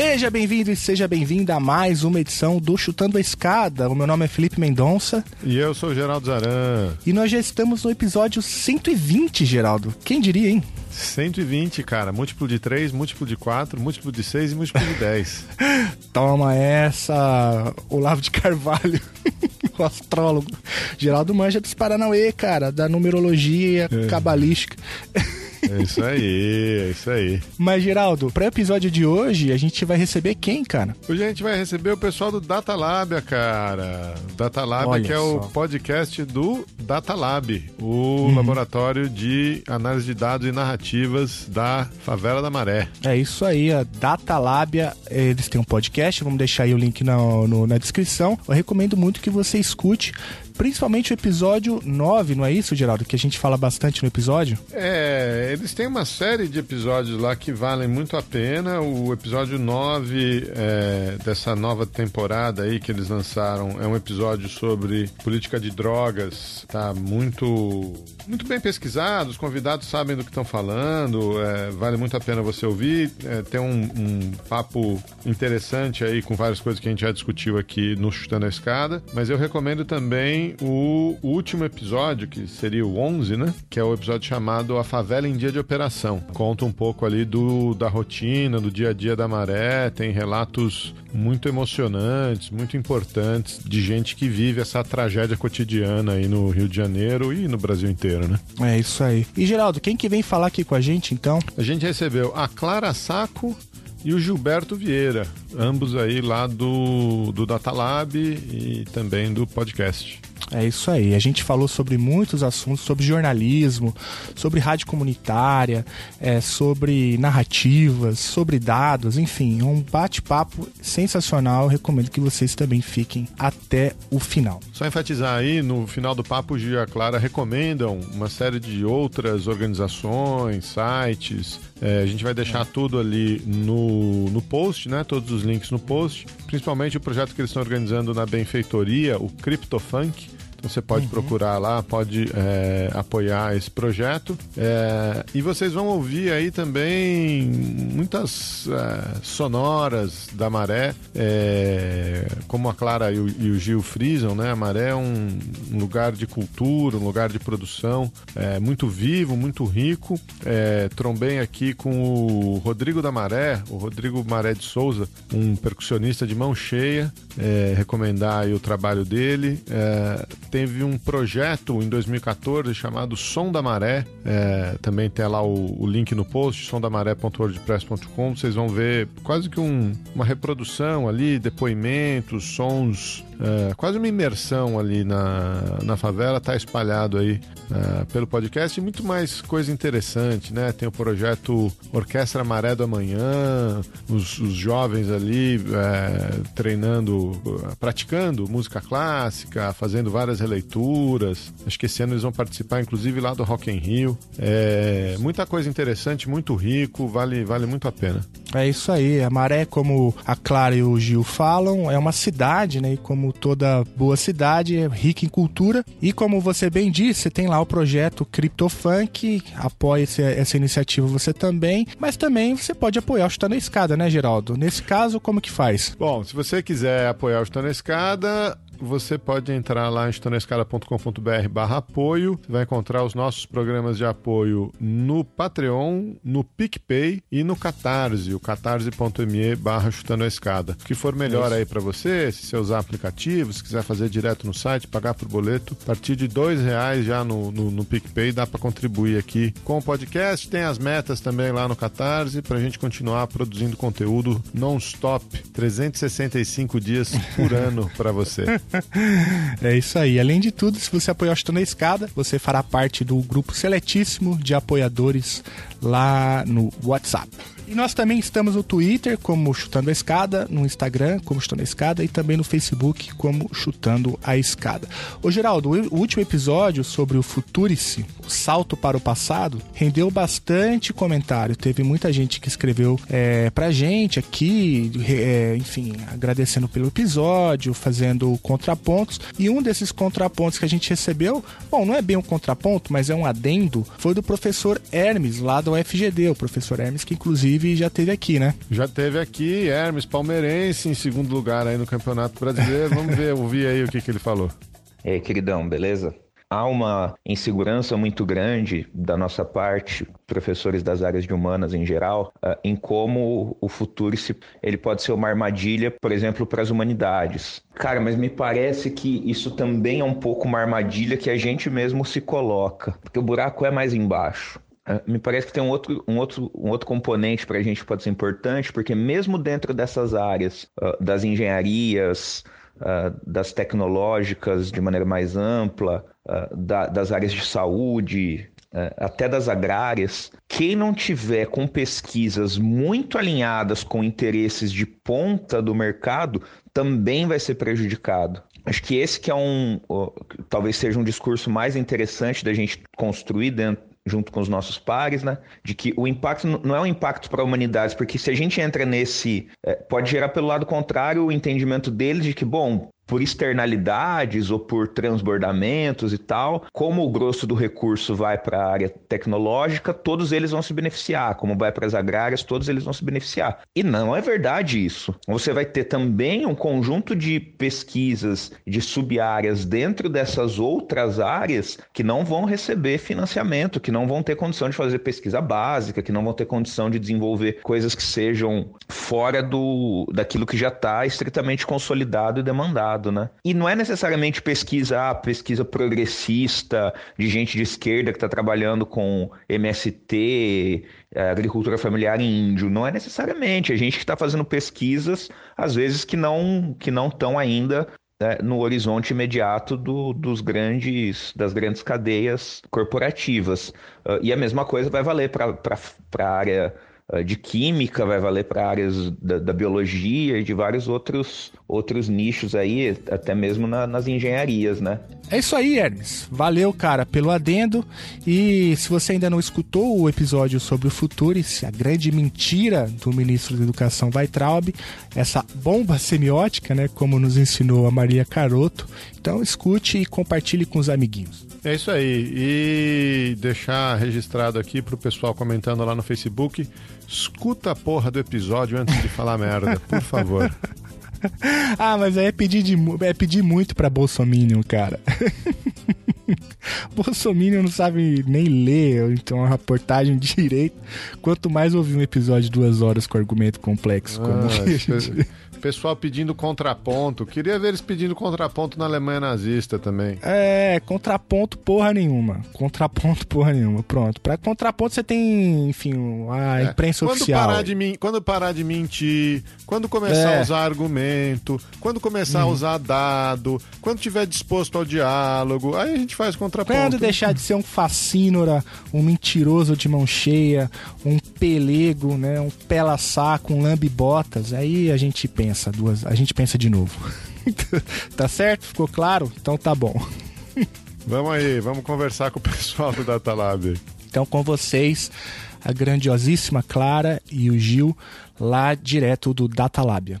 Seja bem-vindo e seja bem-vinda a mais uma edição do Chutando a Escada. O meu nome é Felipe Mendonça. E eu sou o Geraldo Zaran. E nós já estamos no episódio 120, Geraldo. Quem diria, hein? 120, cara. Múltiplo de 3, múltiplo de 4, múltiplo de 6 e múltiplo de 10. Toma essa, Olavo de Carvalho. o astrólogo. Geraldo manja dos Paranauê, cara, da numerologia é. cabalística. É isso aí, é isso aí. Mas, Geraldo, para o episódio de hoje, a gente vai receber quem, cara? Hoje a gente vai receber o pessoal do Datalabia, cara. Datalabia, que é só. o podcast do Datalab, o uhum. laboratório de análise de dados e narrativas da Favela da Maré. É isso aí, a Datalabia, eles têm um podcast, vamos deixar aí o link na, no, na descrição. Eu recomendo muito que você escute principalmente o episódio 9, não é isso, Geraldo? Que a gente fala bastante no episódio? É, eles têm uma série de episódios lá que valem muito a pena. O episódio 9 é, dessa nova temporada aí que eles lançaram é um episódio sobre política de drogas. Tá muito, muito bem pesquisado, os convidados sabem do que estão falando, é, vale muito a pena você ouvir. É, tem um, um papo interessante aí com várias coisas que a gente já discutiu aqui no Chutando a Escada, mas eu recomendo também o último episódio, que seria o 11, né? Que é o episódio chamado A Favela em Dia de Operação. Conta um pouco ali do, da rotina, do dia a dia da maré, tem relatos muito emocionantes, muito importantes de gente que vive essa tragédia cotidiana aí no Rio de Janeiro e no Brasil inteiro, né? É isso aí. E Geraldo, quem que vem falar aqui com a gente então? A gente recebeu a Clara Saco e o Gilberto Vieira, ambos aí lá do, do Datalab e também do podcast. É isso aí. A gente falou sobre muitos assuntos, sobre jornalismo, sobre rádio comunitária, é, sobre narrativas, sobre dados, enfim, um bate-papo sensacional. Eu recomendo que vocês também fiquem até o final. Só enfatizar aí, no final do papo, Gia e a Clara recomendam uma série de outras organizações, sites. É, a gente vai deixar é. tudo ali no, no post, né? Todos os links no post. Principalmente o projeto que eles estão organizando na benfeitoria, o CryptoFunk você pode uhum. procurar lá, pode é, apoiar esse projeto. É, e vocês vão ouvir aí também muitas é, sonoras da Maré, é, como a Clara e o, e o, Gil frisam, né? A Maré é um, um, lugar de cultura, um lugar de produção é, muito vivo, muito rico. É, trombei aqui com o Rodrigo da Maré, o Rodrigo Maré de Souza, um percussionista de mão cheia. recomendar o trabalho dele teve um projeto em 2014 chamado Som da Maré. É, também tem lá o, o, link no post, somdamaré.wordpress.com. Vocês vão ver quase que um, uma reprodução ali, depoimentos, sons é, quase uma imersão ali na, na favela, está espalhado aí é, pelo podcast e muito mais coisa interessante, né? Tem o projeto Orquestra Maré do Amanhã, os, os jovens ali é, treinando, praticando música clássica, fazendo várias releituras. Acho que esse ano eles vão participar, inclusive, lá do Rock in Rio. É, muita coisa interessante, muito rico, vale, vale muito a pena. É isso aí. A Maré, como a Clara e o Gil falam, é uma cidade, né? E como toda boa cidade, é rica em cultura. E como você bem disse, tem lá o projeto CryptoFunk, apoia essa iniciativa você também, mas também você pode apoiar o Chutando a Escada, né, Geraldo? Nesse caso, como que faz? Bom, se você quiser apoiar o Chutando a Escada, você pode entrar lá em estonescala.com.br barra apoio. Você vai encontrar os nossos programas de apoio no Patreon, no PicPay e no Catarse, o catarse.me barra chutando a escada. O que for melhor aí para você, se você usar aplicativo, se quiser fazer direto no site, pagar por boleto, a partir de dois reais já no, no, no PicPay dá para contribuir aqui com o podcast. Tem as metas também lá no Catarse para a gente continuar produzindo conteúdo non-stop, 365 dias por ano para você. é isso aí. Além de tudo, se você apoiar o Chutando a Escada, você fará parte do grupo seletíssimo de apoiadores lá no WhatsApp. E nós também estamos no Twitter como Chutando a Escada, no Instagram como Chutando a Escada e também no Facebook como Chutando a Escada. Ô Geraldo, o último episódio sobre o Futurice, o salto para o passado, rendeu bastante comentário. Teve muita gente que escreveu é, pra gente aqui, é, enfim, agradecendo pelo episódio, fazendo contrapontos. E um desses contrapontos que a gente recebeu, bom, não é bem um contraponto, mas é um adendo, foi do professor Hermes, lá do UFGD, o professor Hermes, que inclusive inclusive já teve aqui, né? Já teve aqui, Hermes Palmeirense em segundo lugar aí no Campeonato Brasileiro. Vamos ver, ouvir aí o que, que ele falou. E aí, queridão, beleza? Há uma insegurança muito grande da nossa parte, professores das áreas de humanas em geral, eh, em como o futuro ele pode ser uma armadilha, por exemplo, para as humanidades. Cara, mas me parece que isso também é um pouco uma armadilha que a gente mesmo se coloca, porque o buraco é mais embaixo. É, me parece que tem um outro, um outro, um outro componente para a gente que pode ser importante, porque mesmo dentro dessas áreas uh, das engenharias, uh, das tecnológicas de maneira mais ampla, uh, da, das áreas de saúde, até das agrárias, quem não tiver com pesquisas muito alinhadas com interesses de ponta do mercado também vai ser prejudicado. Acho que esse que é um, talvez seja um discurso mais interessante da gente construir dentro junto com os nossos pares, né? De que o impacto não é um impacto para a humanidade, porque se a gente entra nesse. É, pode gerar pelo lado contrário o entendimento deles de que, bom, por externalidades ou por transbordamentos e tal, como o grosso do recurso vai para a área tecnológica, todos eles vão se beneficiar, como vai para as agrárias, todos eles vão se beneficiar. E não é verdade isso. Você vai ter também um conjunto de pesquisas de sub-áreas dentro dessas outras áreas que não vão receber financiamento, que não vão ter condição de fazer pesquisa básica, que não vão ter condição de desenvolver coisas que sejam fora do daquilo que já está estritamente consolidado e demandado né? E não é necessariamente pesquisa, ah, pesquisa progressista, de gente de esquerda que está trabalhando com MST, eh, agricultura familiar índio. Não é necessariamente. A gente que está fazendo pesquisas, às vezes, que não que não estão ainda né, no horizonte imediato do, dos grandes, das grandes cadeias corporativas. Uh, e a mesma coisa vai valer para a área de química, vai valer para áreas da, da, biologia e de vários outros, outros nichos aí, até mesmo na, nas engenharias, né? É isso aí, Hermes. Valeu, cara, pelo adendo. E se você ainda não escutou o episódio sobre o Futuris, a grande mentira do ministro da Educação Weitraub, essa bomba semiótica, né, como nos ensinou a Maria Caroto, então escute e compartilhe com os amiguinhos. É isso aí. E deixar registrado aqui pro pessoal comentando lá no Facebook. Escuta a porra do episódio antes de falar merda, por favor. ah, mas aí é pedir, de, é pedir muito pra Bolsonaro, cara. Bolsonaro não sabe nem ler, então a reportagem direito. Quanto mais ouvir um episódio de duas horas com argumento complexo, como ah, gente... Pessoal pedindo contraponto. Queria ver eles pedindo contraponto na Alemanha nazista também. É, contraponto porra nenhuma. Contraponto porra nenhuma. Pronto. Pra contraponto você tem, enfim, a é. imprensa quando oficial. Parar de, quando parar de mentir, quando começar é. a usar argumento, quando começar uhum. a usar dado, quando tiver disposto ao diálogo, aí a gente faz contraponto. Quando deixar de ser um facínora, um mentiroso de mão cheia, um pelego, né, um pela-saco, um lambe-botas, aí a gente pensa pensa duas, a gente pensa de novo. tá certo? Ficou claro? Então tá bom. vamos aí, vamos conversar com o pessoal do Datalab. Então com vocês, a grandiosíssima Clara e o Gil lá direto do Datalabia.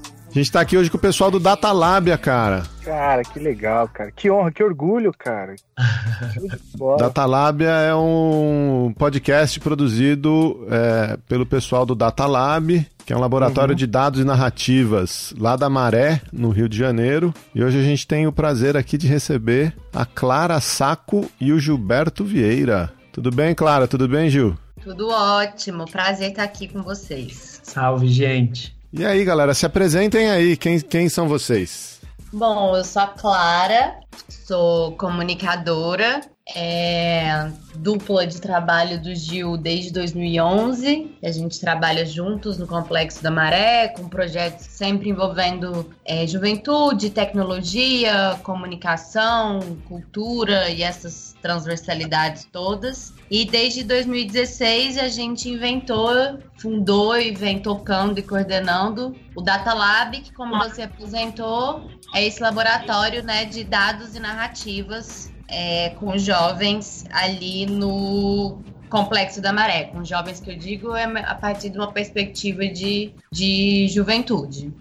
A gente tá aqui hoje com o pessoal do Datalábia, cara. Cara, que legal, cara. Que honra, que orgulho, cara. Datalábia é um podcast produzido é, pelo pessoal do Datalab, que é um laboratório uhum. de dados e narrativas lá da Maré, no Rio de Janeiro. E hoje a gente tem o prazer aqui de receber a Clara Saco e o Gilberto Vieira. Tudo bem, Clara? Tudo bem, Gil? Tudo ótimo. Prazer estar aqui com vocês. Salve, gente. E aí, galera, se apresentem aí. Quem, quem são vocês? Bom, eu sou a Clara, sou comunicadora, é, dupla de trabalho do Gil desde 2011. A gente trabalha juntos no Complexo da Maré, com projetos sempre envolvendo é, juventude, tecnologia, comunicação, cultura e essas transversalidades todas. E desde 2016 a gente inventou, fundou e vem tocando e coordenando o Data Lab, que como você apresentou, é esse laboratório né, de dados e narrativas é, com jovens ali no Complexo da Maré. Com jovens que eu digo é a partir de uma perspectiva de, de juventude.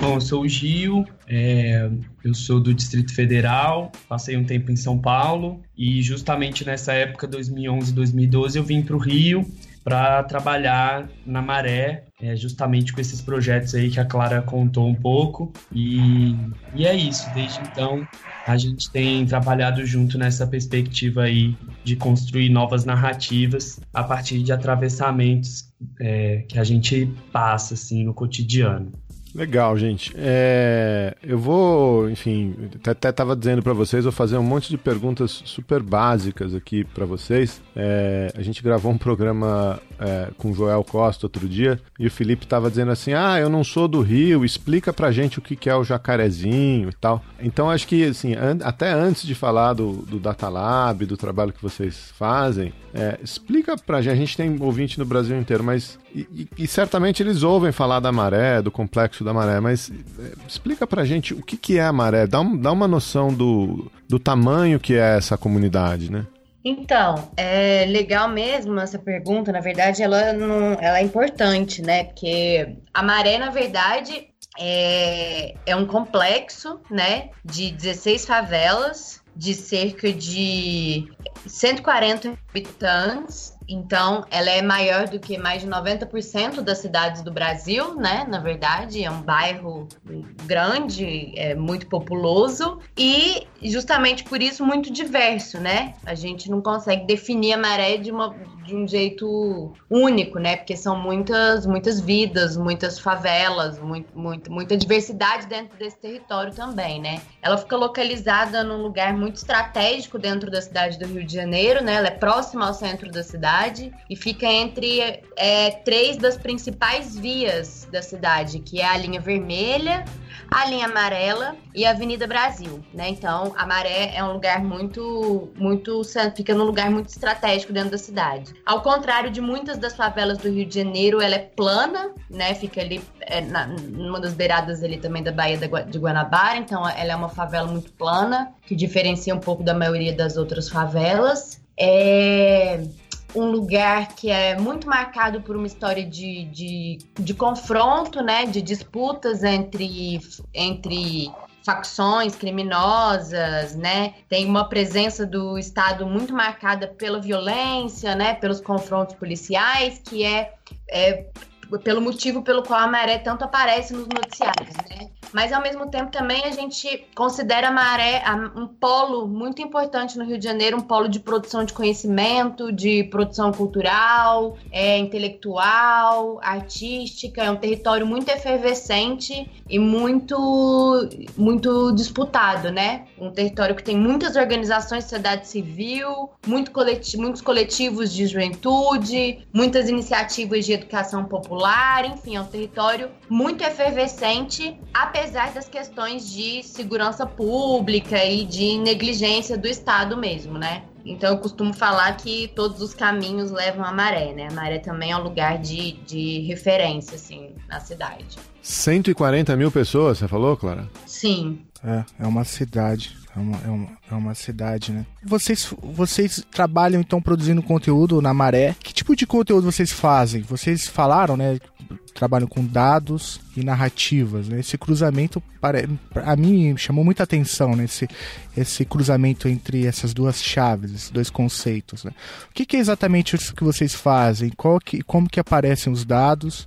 Bom, eu sou o Gil, é, eu sou do Distrito Federal, passei um tempo em São Paulo e justamente nessa época, 2011, 2012, eu vim para o Rio para trabalhar na Maré, é, justamente com esses projetos aí que a Clara contou um pouco. E, e é isso, desde então a gente tem trabalhado junto nessa perspectiva aí de construir novas narrativas a partir de atravessamentos é, que a gente passa assim no cotidiano. Legal, gente. É, eu vou, enfim, até estava dizendo para vocês, vou fazer um monte de perguntas super básicas aqui para vocês. É, a gente gravou um programa é, com o Joel Costa outro dia e o Felipe estava dizendo assim: Ah, eu não sou do Rio, explica pra gente o que, é o jacarezinho e tal. Então acho que, assim, an até antes de falar do, do Datalab, do trabalho que vocês fazem, é, explica pra gente. A gente tem ouvinte no Brasil inteiro, mas. E, e, certamente eles ouvem falar da maré, do complexo da maré, mas é, explica pra gente o que, que é a maré, dá, um, dá uma noção do, do tamanho que é essa comunidade, né? Então, é legal mesmo essa pergunta. Na verdade, ela, não, ela é importante, né? Porque a maré, na verdade, é, é um complexo, né? De 16 favelas, de cerca de 140 habitantes então, ela é maior do que mais de 90% das cidades do Brasil, né? Na verdade, é um bairro grande, é muito populoso e justamente por isso muito diverso, né? A gente não consegue definir a maré de, uma, de um jeito único, né? Porque são muitas, muitas vidas, muitas favelas, muito, muito, muita diversidade dentro desse território também, né? Ela fica localizada num lugar muito estratégico dentro da cidade do Rio de Janeiro, né? Ela é próxima ao centro da cidade cidade e fica entre é, três das principais vias da cidade, que é a linha vermelha, a linha amarela e a Avenida Brasil, né? Então, a Maré é um lugar muito, muito, fica num lugar muito estratégico dentro da cidade. Ao contrário de muitas das favelas do Rio de Janeiro, ela é plana, né? Fica ali é, na, numa das beiradas ali também da Baía de Guanabara, então ela é uma favela muito plana, que diferencia um pouco da maioria das outras favelas. É um lugar que é muito marcado por uma história de, de, de confronto, né? De disputas entre, entre facções criminosas, né? Tem uma presença do Estado muito marcada pela violência, né? Pelos confrontos policiais, que é, é pelo motivo pelo qual a maré tanto aparece nos noticiários, né? Mas ao mesmo tempo também a gente considera a maré um polo muito importante no Rio de Janeiro, um polo de produção de conhecimento, de produção cultural, é, intelectual, artística, é um território muito efervescente e muito muito disputado, né? Um território que tem muitas organizações de sociedade civil, muito coleti muitos coletivos de juventude, muitas iniciativas de educação popular popular, enfim, é um território muito efervescente, apesar das questões de segurança pública e de negligência do Estado mesmo, né? Então eu costumo falar que todos os caminhos levam à maré, né? A maré também é um lugar de, de referência, assim, na cidade. 140 mil pessoas, você falou, Clara? Sim. É, é uma cidade. É uma, é uma, é uma cidade, né? Vocês, vocês trabalham então produzindo conteúdo na Maré. Que tipo de conteúdo vocês fazem? Vocês falaram, né? trabalham com dados e narrativas. Né? Esse cruzamento, para, a mim, chamou muita atenção, né? esse, esse cruzamento entre essas duas chaves, esses dois conceitos. Né? O que, que, é exatamente isso que vocês fazem? Qual que, como que aparecem os dados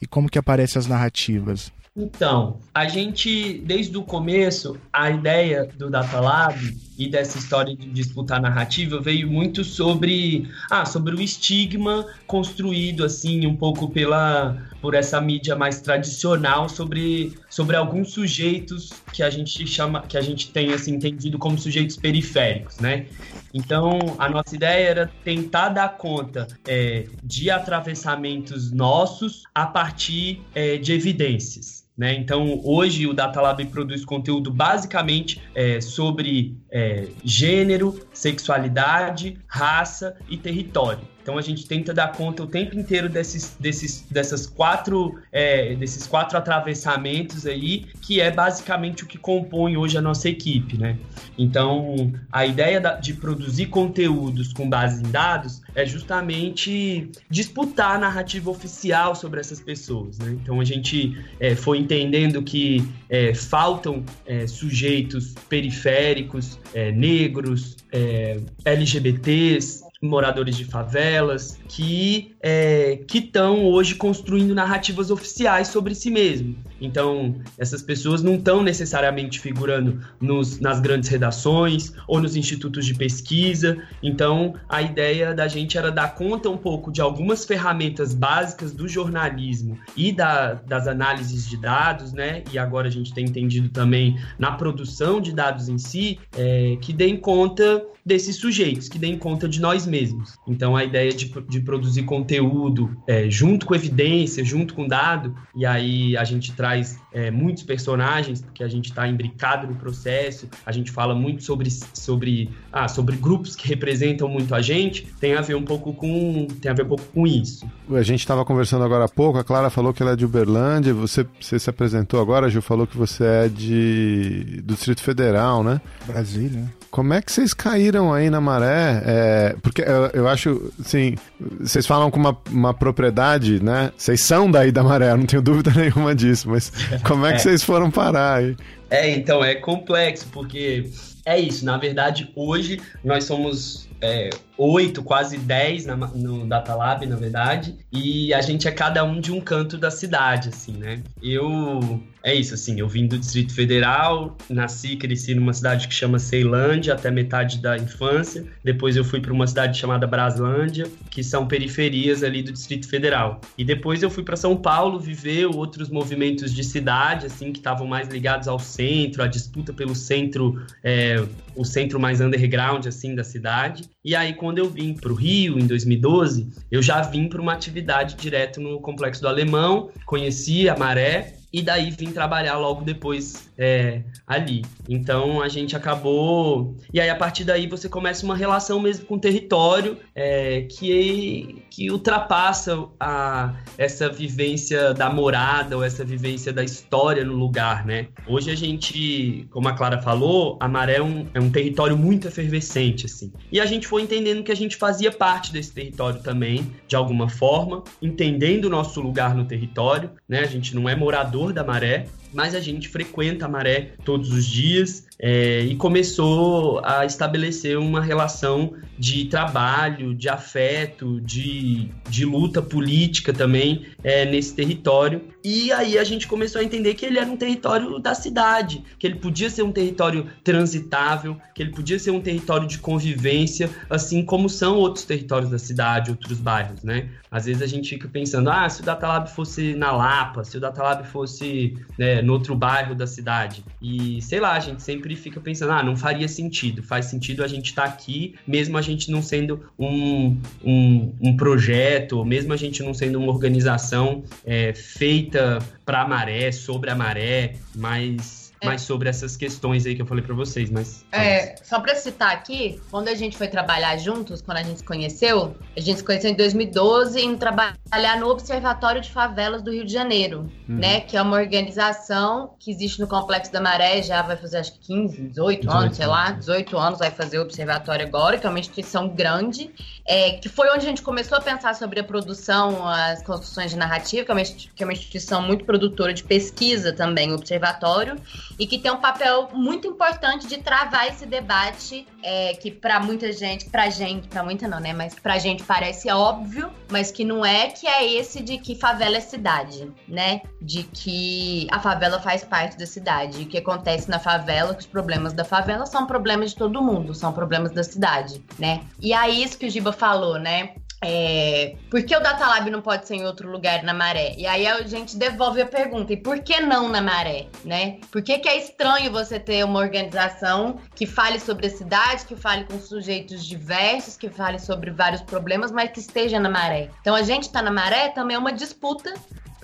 e como que aparecem as narrativas? Então, a gente, desde o começo, a ideia do Data Lab e dessa história de disputar narrativa veio muito sobre, ah, sobre o estigma construído assim um pouco pela por essa mídia mais tradicional sobre, sobre alguns sujeitos que a gente chama que a gente tem assim entendido como sujeitos periféricos, né? Então a nossa ideia era tentar dar conta é, de atravessamentos nossos a partir é, de evidências. Né? Então, hoje o Data Lab produz conteúdo basicamente é, sobre é, gênero, sexualidade, raça e território. Então a gente tenta dar conta o tempo inteiro desses, desses, dessas quatro, é, desses quatro atravessamentos aí, que é basicamente o que compõe hoje a nossa equipe, né? Então a ideia de produzir conteúdos com base em dados é justamente disputar a narrativa oficial sobre essas pessoas, né? Então a gente é, foi entendendo que é, faltam é, sujeitos periféricos, é, negros, é, LGBTs, moradores de favelas, que é, estão hoje construindo narrativas oficiais sobre si mesmo. Então, essas pessoas não estão necessariamente figurando nos, nas grandes redações ou nos institutos de pesquisa. Então, a ideia da gente era dar conta um pouco de algumas ferramentas básicas do jornalismo e da, das análises de dados, né? E agora a gente tem entendido também na produção de dados em si, é, que deem conta desses sujeitos, que deem conta de nós mesmos. Então, a ideia de, de produzir conteúdo é, junto com evidência, junto com dado, e aí a gente traz é, muitos personagens, porque a gente está imbricado no processo, a gente fala muito sobre, sobre, ah, sobre grupos que representam muito a gente, tem a ver um pouco com, tem a ver um pouco com isso. A gente estava conversando agora há pouco, a Clara falou que ela é de Uberlândia, você, você se apresentou agora, a Gil falou que você é de, do Distrito Federal, né? Brasília. Como é que vocês caíram aí na maré? É, porque eu, eu, acho, assim, vocês falam com uma, uma propriedade, né? Vocês são daí da maré, eu não tenho dúvida nenhuma disso, mas como é que é. vocês foram parar aí? É, então, é complexo, porque é isso, na verdade, hoje nós somos é, oito, quase dez no Data Lab, na verdade, e a gente é cada um de um canto da cidade, assim, né? Eu é isso, assim, eu vim do Distrito Federal, nasci e cresci numa cidade que chama Ceilândia até metade da infância. Depois eu fui para uma cidade chamada Braslândia, que são periferias ali do Distrito Federal. E depois eu fui para São Paulo viver outros movimentos de cidade, assim, que estavam mais ligados ao centro, a disputa pelo centro, é, o centro mais underground, assim, da cidade. E aí, quando eu vim para o Rio, em 2012, eu já vim para uma atividade direto no Complexo do Alemão, conheci a Maré, e daí vim trabalhar logo depois é, ali. Então a gente acabou. E aí a partir daí você começa uma relação mesmo com o território é, que, que ultrapassa a, essa vivência da morada ou essa vivência da história no lugar, né? Hoje a gente, como a Clara falou, a Maré é um, é um território muito efervescente, assim. E a gente foi entendendo que a gente fazia parte desse território também, de alguma forma, entendendo o nosso lugar no território, né? A gente não é morador da Maré, mas a gente frequenta a Maré todos os dias é, e começou a estabelecer uma relação de trabalho, de afeto, de, de luta política também é, nesse território. E aí a gente começou a entender que ele era um território da cidade, que ele podia ser um território transitável, que ele podia ser um território de convivência, assim como são outros territórios da cidade, outros bairros, né? Às vezes a gente fica pensando, ah, se o Datalab fosse na Lapa, se o Datalab fosse né, no outro bairro da cidade. E sei lá, a gente sempre fica pensando, ah, não faria sentido. Faz sentido a gente estar tá aqui, mesmo a gente não sendo um, um, um projeto, mesmo a gente não sendo uma organização é, feita para a maré, sobre a maré, mas mais sobre essas questões aí que eu falei para vocês, mas... É, só para citar aqui, quando a gente foi trabalhar juntos, quando a gente se conheceu, a gente se conheceu em 2012 em trabalhar no Observatório de Favelas do Rio de Janeiro, uhum. né? Que é uma organização que existe no Complexo da Maré, já vai fazer acho que 15, 18, 18 anos, sei lá, 18 anos vai fazer o observatório agora, que é uma instituição grande, é, que foi onde a gente começou a pensar sobre a produção, as construções de narrativa, que é uma, que é uma instituição muito produtora de pesquisa também, o observatório, e que tem um papel muito importante de travar esse debate é, que para muita gente, pra gente, pra muita não, né? Mas pra gente parece óbvio, mas que não é, que é esse de que favela é cidade, né? De que a favela faz parte da cidade. O que acontece na favela, que os problemas da favela são problemas de todo mundo, são problemas da cidade, né? E aí isso que o Giba falou, né? É, por que o Datalab não pode ser em outro lugar na maré? E aí a gente devolve a pergunta, e por que não na maré, né? Por que, que é estranho você ter uma organização que fale sobre a cidade, que fale com sujeitos diversos, que fale sobre vários problemas, mas que esteja na maré? Então a gente tá na maré também é uma disputa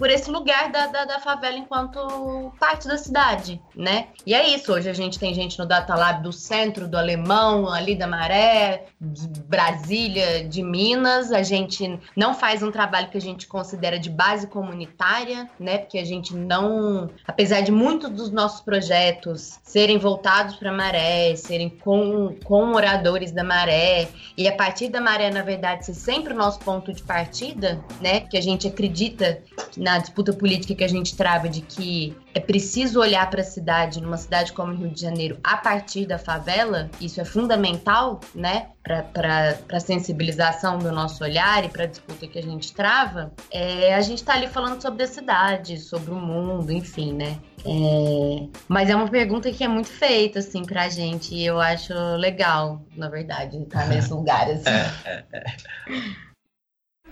por esse lugar da, da, da, favela enquanto parte da cidade, né? E é isso, hoje a gente tem gente no Data Lab do centro, do Alemão, ali da Maré, de Brasília, de Minas, a gente não faz um trabalho que a gente considera de base comunitária, né? Porque a gente não, apesar de muitos dos nossos projetos serem voltados para Maré, serem com, com moradores da Maré, e a partir da Maré, na verdade, ser sempre o nosso ponto de partida, né? Que a gente acredita na disputa política que a gente trava de que é preciso olhar para a cidade, numa cidade como o Rio de Janeiro, a partir da favela, isso é fundamental, né, para a sensibilização do nosso olhar e para a disputa que a gente trava, é, a gente está ali falando sobre a cidade, sobre o mundo, enfim, né. É, mas é uma pergunta que é muito feita, assim, pra gente, e eu acho legal, na verdade, estar nesse lugar, assim.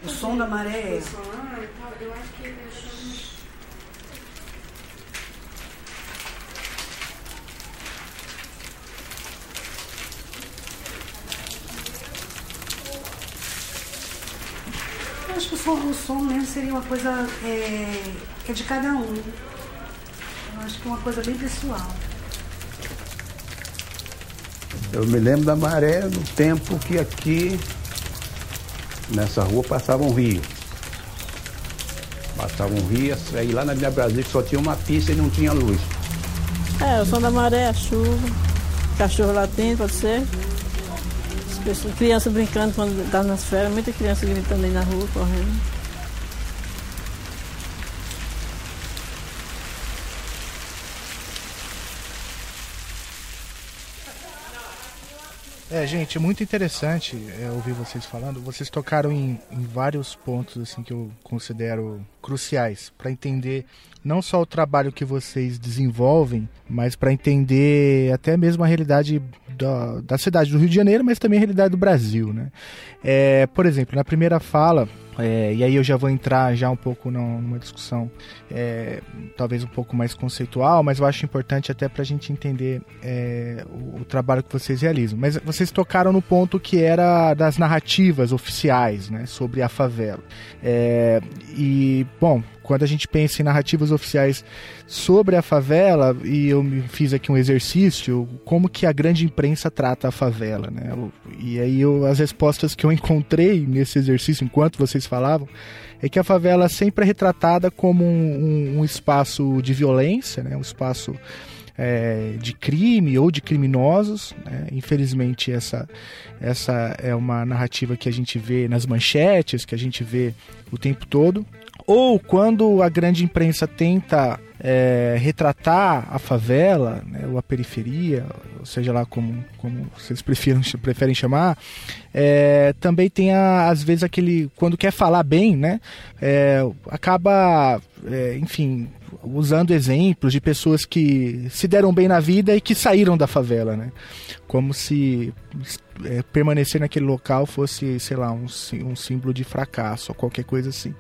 É, é, é. O som da maré. Eu acho que Eu acho que o som, o som mesmo seria uma coisa é, que é de cada um. Eu acho que é uma coisa bem pessoal. Eu me lembro da maré no tempo que aqui nessa rua passava um rio. Passava um rio, aí lá na Vila Brasil só tinha uma pista e não tinha luz. É, o som da maré, a chuva, cachorro latendo, pode ser. Pessoas, criança brincando quando está nas férias, muita criança gritando aí na rua, correndo. É, gente, é muito interessante é, ouvir vocês falando. Vocês tocaram em, em, vários pontos assim que eu considero cruciais para entender não só o trabalho que vocês desenvolvem, mas para entender até mesmo a realidade da, da, cidade do Rio de Janeiro, mas também a realidade do Brasil, né? É, por exemplo, na primeira fala é, e aí eu já vou entrar já um pouco numa discussão é, talvez um pouco mais conceitual, mas eu acho importante até para a gente entender é, o, o, trabalho que vocês realizam. Mas vocês tocaram no ponto que era das narrativas oficiais né, sobre a favela. É, e, bom, quando a gente pensa em narrativas oficiais sobre a favela, e eu fiz aqui um exercício, como que a grande imprensa trata a favela, né? E aí eu, as respostas que eu encontrei nesse exercício, enquanto vocês falavam, é que a favela sempre é retratada como um, um, um espaço de violência, né? um espaço é, de crime ou de criminosos. Né? Infelizmente, essa, essa é uma narrativa que a gente vê nas manchetes, que a gente vê o tempo todo. Ou quando a grande imprensa tenta é, retratar a favela, né, ou a periferia, ou seja lá como, como vocês preferem, preferem chamar, é, também tem a, às vezes aquele, quando quer falar bem, né, é, acaba, é, enfim, usando exemplos de pessoas que se deram bem na vida e que saíram da favela, né, como se é, permanecer naquele local fosse, sei lá, um, um símbolo de fracasso ou qualquer coisa assim.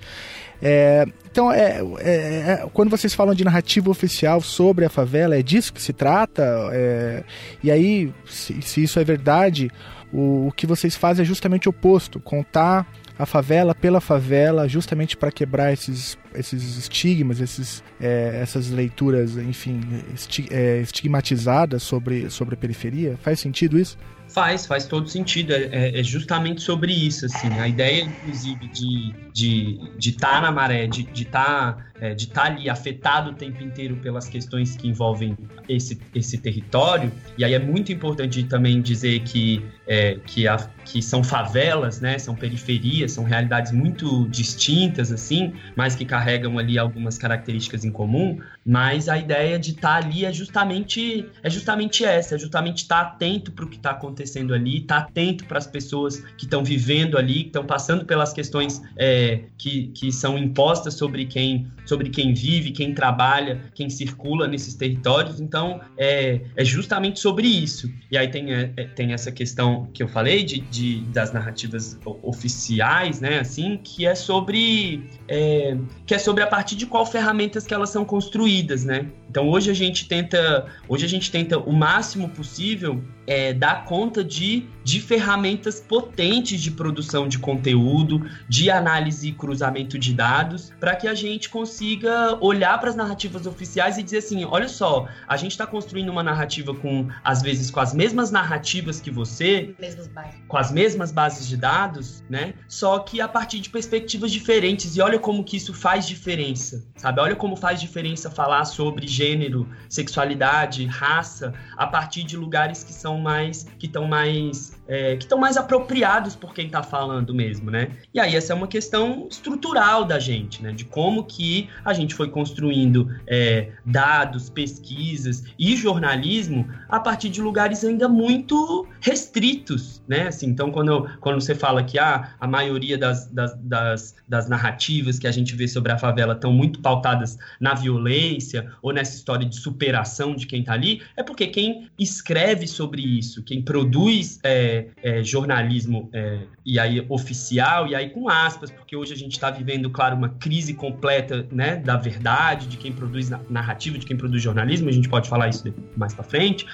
É, então, é, é, é, quando vocês falam de narrativa oficial sobre a favela, é disso que se trata? É, e aí, se, se, isso é verdade, o, o que vocês fazem é justamente o oposto: contar a favela pela favela, justamente para quebrar esses esses estigmas, esses, é, essas leituras, enfim, esti é, estigmatizadas sobre, sobre a periferia? Faz sentido isso? Faz, faz todo sentido. É, é, é, justamente sobre isso, assim. A ideia, inclusive, de estar de, de tá na maré, de estar de tá, é, de tá ali afetado o tempo inteiro pelas questões que envolvem esse, esse território. E aí é muito importante também dizer que, é, que, a, que são favelas, né? São periferias, são realidades muito distintas, assim, mas que carregam ali algumas características em comum. Mas a ideia de estar tá ali é justamente, é justamente essa, é justamente estar tá atento para o que está acontecendo ali, estar atento para as pessoas que estão vivendo ali, que estão passando pelas questões é, que, que são impostas sobre quem, sobre quem vive, quem trabalha, quem circula nesses territórios. Então, é, é justamente sobre isso. E aí tem, é, é tem essa questão que eu falei de, de, das narrativas oficiais, né, assim, que é sobre é, que é sobre a partir de qual ferramentas que elas são construídas, né? Então hoje a gente tenta, hoje a gente tenta o máximo possível é, dar conta de, de ferramentas potentes de produção de conteúdo, de análise e cruzamento de dados, para que a gente consiga olhar para as narrativas oficiais e dizer assim, olha só, a gente está construindo uma narrativa com às vezes com as mesmas narrativas que você, com as mesmas bases de dados, né? Só que a partir de perspectivas diferentes e olha como que isso faz diferença, sabe? Olha como faz diferença falar sobre gênero, sexualidade, raça, a partir de lugares que são mais que estão mais é, que estão mais apropriados por quem está falando mesmo, né? E aí essa é uma questão estrutural da gente, né? De como que a gente foi construindo é, dados, pesquisas e jornalismo a partir de lugares ainda muito restritos, né? Assim, então quando, eu, quando você fala que ah, a maioria das, das, das, das narrativas que a gente vê sobre a favela estão muito pautadas na violência ou nessa história de superação de quem está ali, é porque quem escreve sobre isso, quem produz é, é, jornalismo é, e aí oficial e aí com aspas, porque hoje a gente está vivendo, claro, uma crise completa, né, da verdade de quem produz narrativa, de quem produz jornalismo. A gente pode falar isso mais para frente.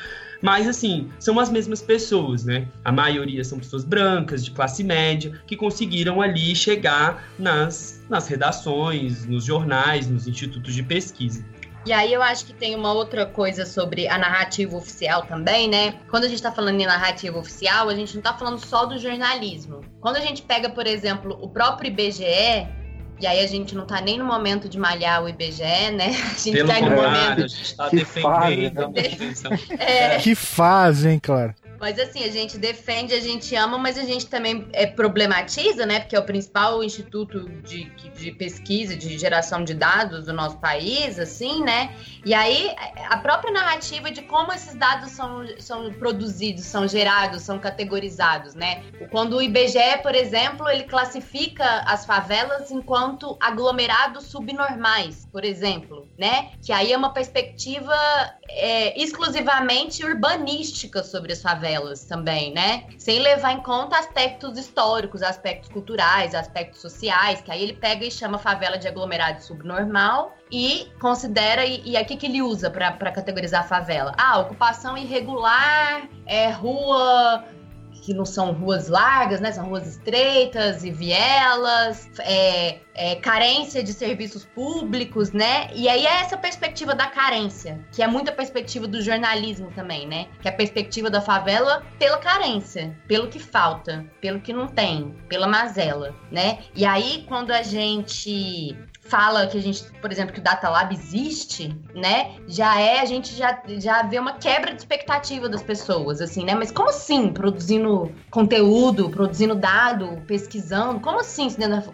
Mas, assim, são as mesmas pessoas, né? A maioria são pessoas brancas, de classe média, que conseguiram ali chegar nas, nas redações, nos jornais, nos institutos de pesquisa. E aí eu acho que tem uma outra coisa sobre a narrativa oficial também, né? Quando a gente tá falando em narrativa oficial, a gente não tá falando só do jornalismo. Quando a gente pega, por exemplo, o próprio IBGE, e aí a gente não tá nem no momento de malhar o IBGE, né? A gente Pelo tá no momento. A gente tá defendendo. Fase, é... Que fazem, claro. Mas assim, a gente defende, a gente ama, mas a gente também é, problematiza, né? Porque é o principal instituto de, de pesquisa, de geração de dados do nosso país, assim, né? E aí, a própria narrativa de como esses dados são, são produzidos, são gerados, são categorizados, né? Quando o IBGE, por exemplo, ele classifica as favelas enquanto aglomerados subnormais, por exemplo, né? Que aí é uma perspectiva é, exclusivamente urbanística sobre as favelas favelas também, né? Sem levar em conta aspectos históricos, aspectos culturais, aspectos sociais, que aí ele pega e chama favela de aglomerado subnormal e considera, e, e aqui que ele usa para categorizar a favela? Ah, ocupação irregular, é rua que não são ruas largas, né? São ruas estreitas e vielas, é, é, carência de serviços públicos, né? E aí é essa perspectiva da carência, que é muita perspectiva do jornalismo também, né? Que é a perspectiva da favela pela carência, pelo que falta, pelo que não tem, pela mazela, né? E aí quando a gente fala que a gente, por exemplo, que o Data Lab existe, né? Já é, a gente já, já vê uma quebra de expectativa das pessoas, assim, né? Mas como assim produzindo conteúdo, produzindo dado, pesquisando? Como assim?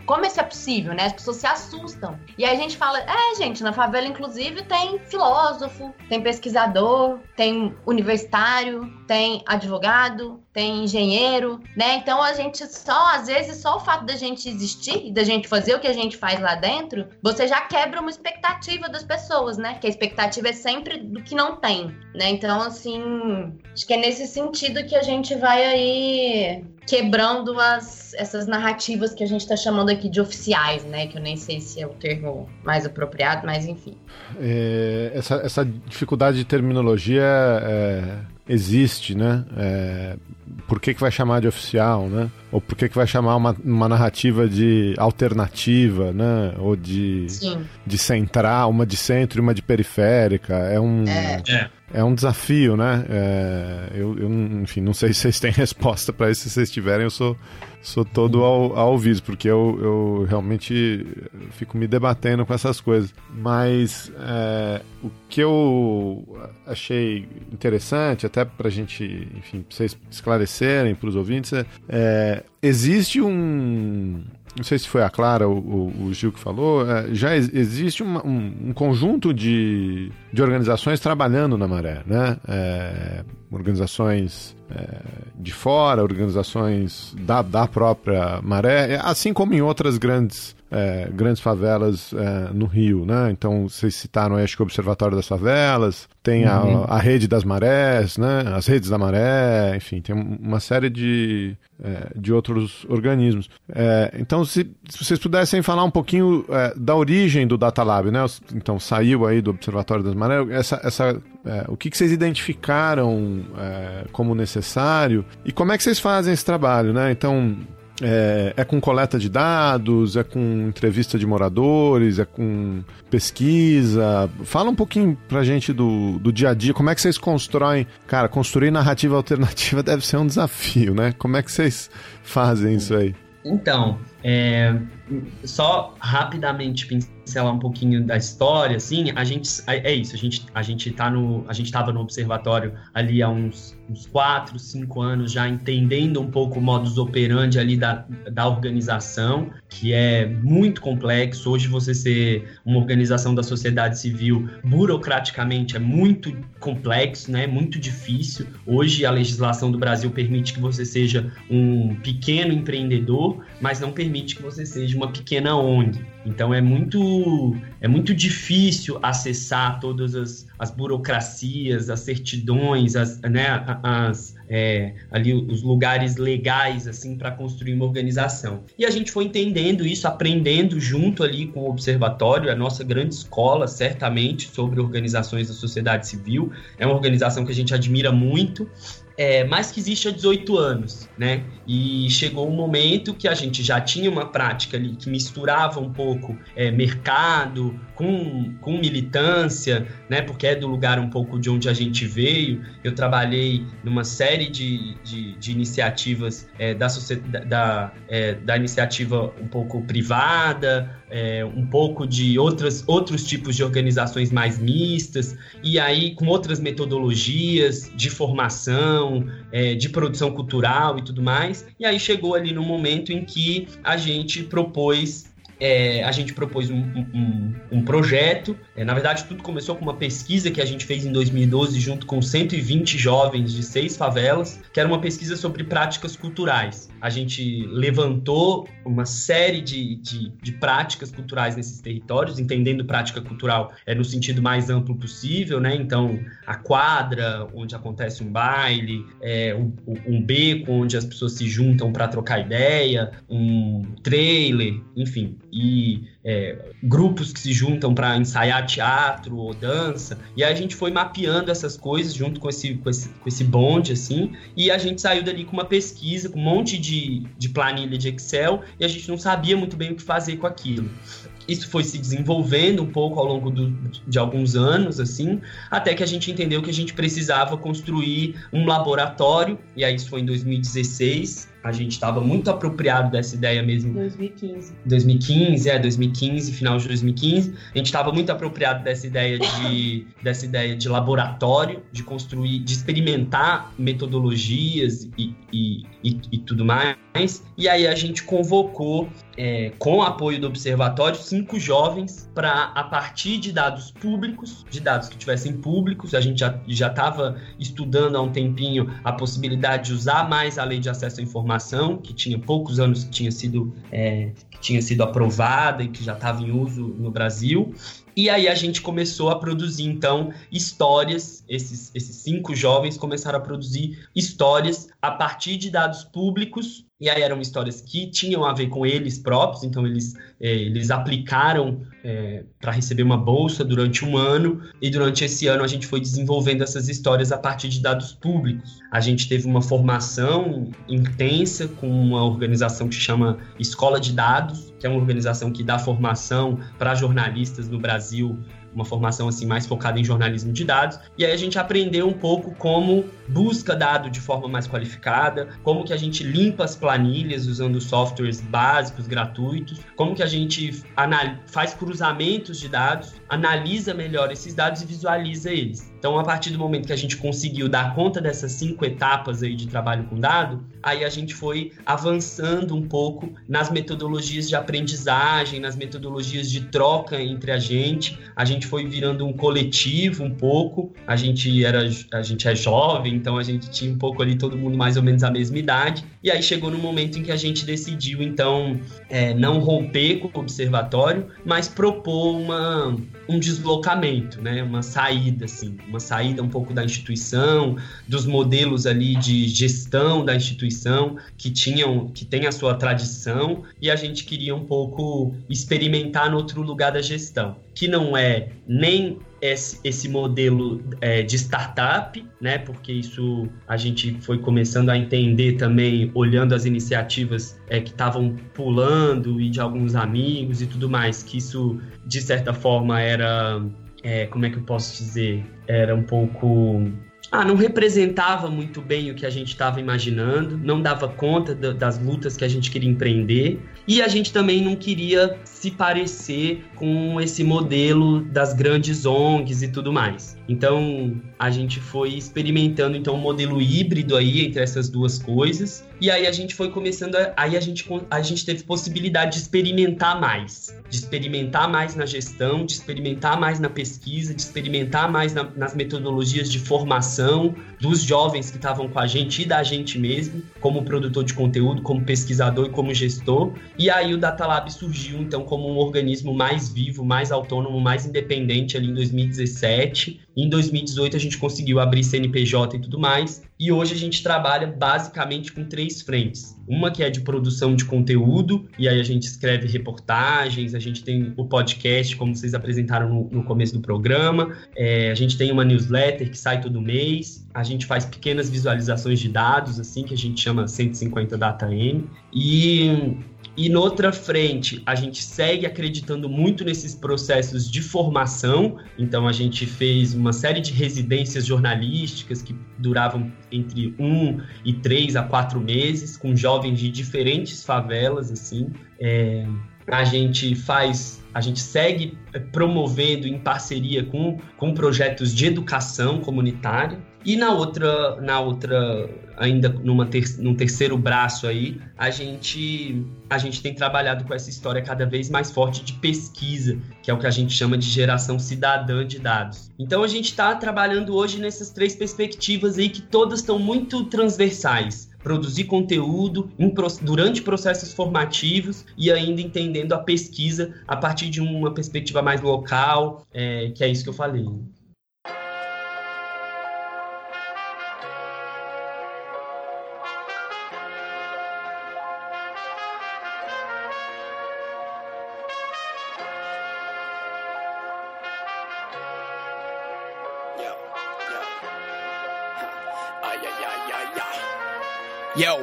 Como isso é possível, né? As pessoas se assustam. E aí a gente fala, é, gente, na favela, inclusive, tem filósofo, tem pesquisador, tem universitário, tem advogado, tem engenheiro, né? Então a gente só, às vezes, só o fato da gente existir e da gente fazer o que a gente faz lá dentro, você já quebra uma expectativa das pessoas, né? Que a expectativa é sempre do que não tem, né? Então, assim, acho que é nesse sentido que a gente vai aí quebrando as, essas narrativas que a gente está chamando aqui de oficiais, né? Que eu nem sei se é o termo mais apropriado, mas enfim. É, essa, essa dificuldade de terminologia é, existe, né? É, por que, que vai chamar de oficial, né? Ou por que, que vai chamar uma, uma narrativa de alternativa, né? Ou de, de central, uma de centro e uma de periférica. É um. É. É um desafio, né? É, eu, eu, enfim, não sei se vocês têm resposta para isso. Se vocês tiverem, eu sou, sou todo ao, ao ouvido, porque eu, eu realmente fico me debatendo com essas coisas. Mas é, o que eu achei interessante, até para a gente, enfim, pra vocês esclarecerem para os ouvintes, é, é, existe um não sei se foi a Clara ou o, Gil que falou, é, já existe uma, um, um, conjunto de, de organizações trabalhando na maré, né? É, organizações é, de fora, organizações da, da própria maré, assim como em outras grandes é, grandes favelas é, no Rio, né? Então, vocês citaram, acho que o Observatório das Favelas, tem a, uhum. a Rede das Marés, né? As redes da maré, enfim, tem uma série de, é, de outros organismos. É, então, se, se, vocês pudessem falar um pouquinho é, da origem do Data Lab, né? Então, saiu aí do Observatório das Marés, essa, essa, é, o que, que vocês identificaram como necessário e como é que vocês fazem esse trabalho, né? Então, é, é, com coleta de dados, é com entrevista de moradores, é com pesquisa. Fala um pouquinho pra gente do, do dia a dia, como é que vocês constroem. Cara, construir narrativa alternativa deve ser um desafio, né? Como é que vocês fazem isso aí? Então, é, só rapidamente pincelar um pouquinho da história, assim, a gente é, isso, a gente a gente tá no a gente estava no observatório ali há uns uns quatro, cinco anos já entendendo um pouco o modus operandi ali da, da organização, que é muito complexo. Hoje você ser uma organização da sociedade civil burocraticamente é muito complexo, né? Muito difícil. Hoje a legislação do Brasil permite que você seja um pequeno empreendedor, mas não permite que você seja uma pequena ONG. Então é muito é muito difícil acessar todas as, as burocracias, as certidões, as, né, as, é, ali os lugares legais assim para construir uma organização. E a gente foi entendendo isso, aprendendo junto ali com o observatório, a nossa grande escola, certamente, sobre organizações da sociedade civil. É uma organização que a gente admira muito é, mais que existe há 18 anos, né? E chegou um momento que a gente já tinha uma prática ali que misturava um pouco é, mercado com, com militância, né? Porque é do lugar um pouco de onde a gente veio. Eu trabalhei numa série de, de, de iniciativas é, da, da, é, da iniciativa um pouco privada, é, um pouco de outras, outros tipos de organizações mais mistas, e aí com outras metodologias de formação, é, de produção cultural e tudo mais. E aí chegou ali no momento em que a gente propôs é, a gente propôs um, um, um projeto. É, na verdade, tudo começou com uma pesquisa que a gente fez em 2012 junto com 120 jovens de seis favelas, que era uma pesquisa sobre práticas culturais. A gente levantou uma série de, de, de práticas culturais nesses territórios, entendendo prática cultural é no sentido mais amplo possível, né? Então, a quadra onde acontece um baile, é, um, um beco onde as pessoas se juntam para trocar ideia, um trailer, enfim, e é, grupos que se juntam para ensaiar teatro ou dança. E a gente foi mapeando essas coisas junto com esse, com esse, com esse bonde, assim, e a gente saiu dali com uma pesquisa, com um monte de, de planilha de Excel, e a gente não sabia muito bem o que fazer com aquilo isso foi se desenvolvendo um pouco ao longo do, de alguns anos, assim, até que a gente entendeu que a gente precisava construir um laboratório, e aí isso foi em 2016, a gente estava muito apropriado dessa ideia mesmo. 2015. 2015, é, 2015, final de 2015. A gente estava muito apropriado dessa ideia de dessa ideia de laboratório, de construir, de experimentar metodologias e, e, e, e tudo mais. E aí a gente convocou, é, com o apoio do observatório, cinco jovens para, a partir de dados públicos, de dados que tivessem públicos, a gente já estava estudando há um tempinho a possibilidade de usar mais a lei de acesso à informação informação, que tinha poucos anos que tinha sido, é, que tinha sido aprovada e que já estava em uso no Brasil. E aí a gente começou a produzir, então, histórias. Esses, esses cinco jovens começaram a produzir histórias a partir de dados públicos E aí eram histórias que tinham a ver com eles próprios, então eles, é, eles aplicaram é, para receber uma bolsa durante um ano, e durante esse ano a gente foi desenvolvendo essas histórias a partir de dados públicos. A gente teve uma formação intensa com uma organização que chama Escola de Dados, que é uma organização que dá formação para jornalistas no Brasil uma formação assim mais focada em jornalismo de dados. E aí a gente aprendeu um pouco como busca dado de forma mais qualificada, como que a gente limpa as planilhas usando softwares básicos gratuitos, como que a gente faz cruzamentos de dados, analisa melhor esses dados e visualiza eles. Então, a partir do momento que a gente conseguiu dar conta dessas cinco etapas aí de trabalho com dado, aí a gente foi avançando um pouco nas metodologias de aprendizagem, nas metodologias de troca entre a gente. A gente foi virando um coletivo um pouco. A gente era, a gente é jovem, então a gente tinha um pouco ali todo mundo mais ou menos a mesma idade. E aí chegou no momento em que a gente decidiu então é, não romper com o observatório, mas propor uma um deslocamento, né? Uma saída assim uma saída um pouco da instituição, dos modelos ali de gestão da instituição que tinham, que tem a sua tradição, e a gente queria um pouco experimentar no outro lugar da gestão, que não é nem esse, esse modelo é, de startup, né? Porque isso a gente foi começando a entender também, olhando as iniciativas é, que estavam pulando e de alguns amigos e tudo mais, que isso de certa forma era é, como é que eu posso dizer? Era um pouco. Ah, não representava muito bem o que a gente estava imaginando, não dava conta das lutas que a gente queria empreender. E a gente também não queria se parecer com esse modelo das grandes ONGs e tudo mais. Então, a gente foi experimentando então um modelo híbrido aí entre essas duas coisas. E aí a gente foi começando a, aí a gente a gente teve possibilidade de experimentar mais, de experimentar mais na gestão, de experimentar mais na pesquisa, de experimentar mais na, nas metodologias de formação dos jovens que estavam com a gente e da gente mesmo, como produtor de conteúdo, como pesquisador e como gestor. E aí o Data Lab surgiu então como um organismo mais vivo, mais autônomo, mais independente ali em 2017. Em 2018 a gente conseguiu abrir CNPJ e tudo mais. E hoje a gente trabalha basicamente com três frentes. Uma que é de produção de conteúdo, e aí a gente escreve reportagens, a gente tem o podcast, como vocês apresentaram no, no começo do programa, é, a gente tem uma newsletter que sai todo mês, a gente faz pequenas visualizações de dados, assim, que a gente chama 150 Data M, e e noutra frente, a gente segue acreditando muito nesses processos de formação. Então, a gente fez uma série de residências jornalísticas que duravam entre um e três a quatro meses, com jovens de diferentes favelas, assim. É, a gente faz, a gente segue promovendo em parceria com, com projetos de educação comunitária. E na outra, na outra ainda numa ter, num terceiro braço aí, a gente, a gente tem trabalhado com essa história cada vez mais forte de pesquisa, que é o que a gente chama de geração cidadã de dados. Então a gente está trabalhando hoje nessas três perspectivas aí que todas estão muito transversais produzir conteúdo em, durante processos formativos e ainda entendendo a pesquisa a partir de uma perspectiva mais local, é, que é isso que eu falei. Yo,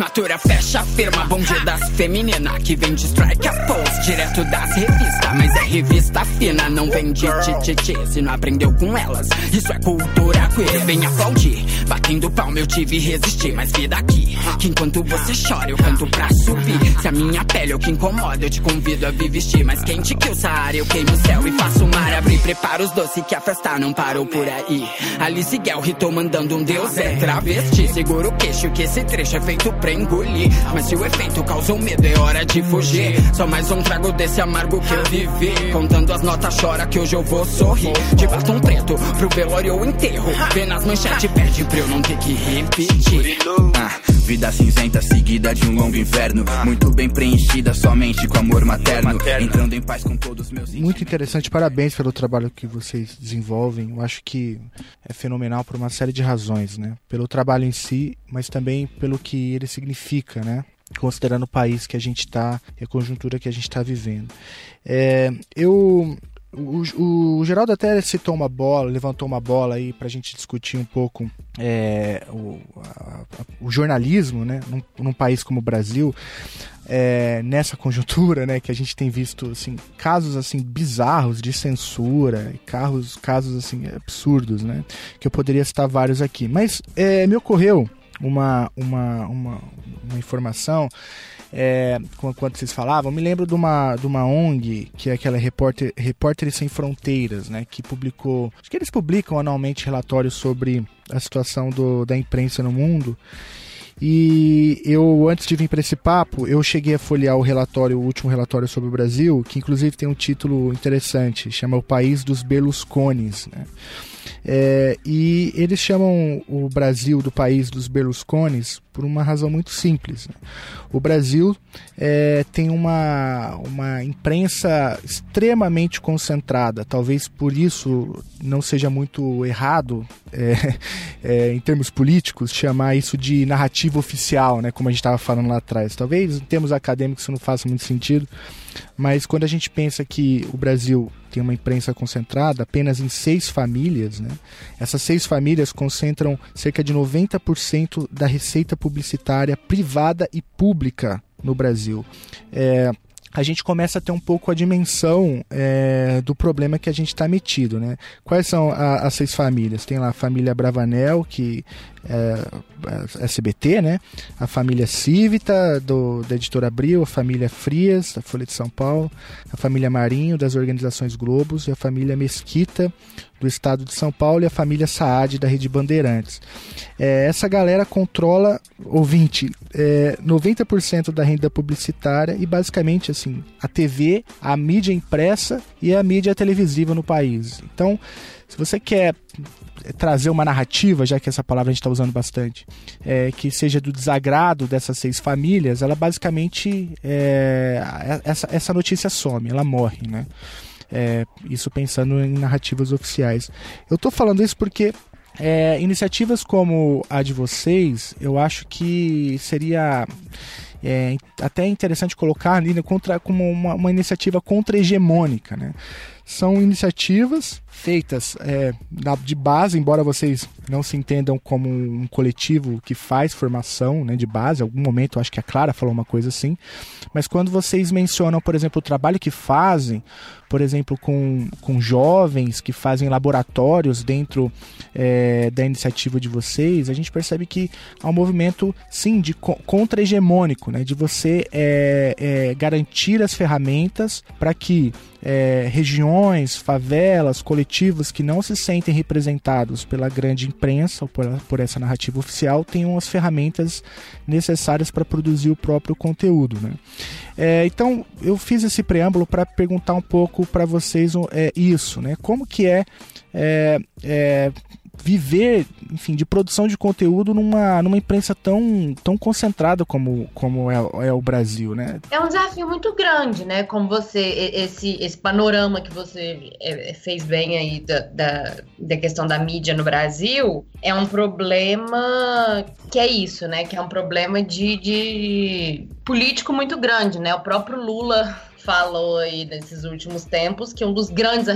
Natura fecha a firma, bonde das femininas Que vem de strike a pose, direto das revistas Mas é revista fina, não vem de tititi Se não aprendeu com elas, isso é cultura queer. Vem aplaudir, batendo palma eu tive resistir Mas vida aqui, que enquanto você chora eu canto pra subir. Se a minha pele é o que incomoda eu te convido a vir vestir. Mais quente que o Saara eu queimo o céu e faço o mar abrir. Prepara os doces que a festa não parou por aí. Alice Guel, tô mandando um deus é travesti. Segura o queixo que esse trecho é feito pra engolir. Mas se o efeito causou medo, é hora de fugir. Só mais um trago desse amargo que eu vivi. Contando as notas, chora que hoje eu vou sorrir. De batom preto pro velório ou enterro. Vê nas manchetes, pede pra eu não ter que repetir. Ah Vida cinzenta seguida de um longo inverno. Muito bem preenchida somente com amor materno. Entrando em paz com todos os meus. Muito interessante, parabéns pelo trabalho que vocês desenvolvem. Eu acho que é fenomenal por uma série de razões, né? Pelo trabalho em si, mas também pelo que ele significa, né? Considerando o país que a gente está e a conjuntura que a gente está vivendo. É, eu o, o, Geraldo até citou uma bola, levantou uma bola aí para a gente discutir um pouco é, o, a, o, jornalismo, né, num, num, país como o Brasil, é, nessa conjuntura, né, que a gente tem visto assim casos assim bizarros de censura, casos, casos assim absurdos, né, que eu poderia citar vários aqui, mas é, me ocorreu uma, uma, uma, uma informação é, quando vocês falavam, me lembro de uma, de uma ONG, que é aquela Repórter, Repórteres Sem Fronteiras, né, que publicou, acho que eles publicam anualmente relatórios sobre a situação do, da imprensa no mundo. E eu, antes de vir para esse papo, eu cheguei a folhear o relatório, o último relatório sobre o Brasil, que inclusive tem um título interessante, chama O País dos Berlusconis, né? É, e eles chamam o Brasil do país dos Berlusconis por uma razão muito simples. Né? O Brasil é, tem uma, uma imprensa extremamente concentrada, talvez por isso não seja muito errado é, é em termos políticos chamar isso de narrativa oficial, né, como a gente estava falando lá atrás. Talvez em termos acadêmicos isso não faça muito sentido, mas quando a gente pensa que o Brasil tem uma imprensa concentrada apenas em seis famílias, né? Essas seis famílias concentram cerca de 90% da receita publicitária privada e pública no Brasil. É, a gente começa a ter um pouco a dimensão é, do problema que a gente está metido, né? Quais são a, as seis famílias? Tem lá a família Bravanel, que é, é SBT, né? A família Cívita, do, da editora Abril, a família Frias, da Folha de São Paulo, a família Marinho, das organizações Globos, e a família Mesquita, do estado de São Paulo, e a família Saad, da Rede Bandeirantes. É, essa galera controla, ouvinte, é, 90% da renda publicitária e basicamente assim, a TV, a mídia impressa e a mídia televisiva no país. Então, se você quer trazer uma narrativa, já que essa palavra a gente está usando bastante, é, que seja do desagrado dessas seis famílias, ela basicamente é, essa, essa notícia some, ela morre, né? É, isso pensando em narrativas oficiais. Eu estou falando isso porque é, iniciativas como a de vocês, eu acho que seria é, até interessante colocar ali contra, como uma, uma iniciativa contra-hegemônica. Né? São iniciativas feitas é, de base, embora vocês não se entendam como um coletivo que faz formação né, de base, em algum momento acho que a Clara falou uma coisa assim, mas quando vocês mencionam, por exemplo, o trabalho que fazem, por exemplo, com, com jovens que fazem laboratórios dentro é, da iniciativa de vocês, a gente percebe que há um movimento, sim, de contra-hegemônico, né, de você é, é, garantir as ferramentas para que é, regiões, favelas, coletivos que não se sentem representados pela grande imprensa ou por, por essa narrativa oficial tenham as ferramentas necessárias para produzir o próprio conteúdo. Né? É, então eu fiz esse preâmbulo para perguntar um pouco para vocês é, isso, né? Como que é, é, é viver, enfim, de produção de conteúdo numa, numa imprensa tão, tão concentrada como, como é, é, o Brasil, né? É um desafio muito grande, né? Como você, esse, esse panorama que você é, é, fez bem aí da, da, da questão da mídia no Brasil, é um problema que é isso, né? Que é um problema de, de político muito grande, né? O próprio Lula falou aí nesses últimos tempos que um dos grandes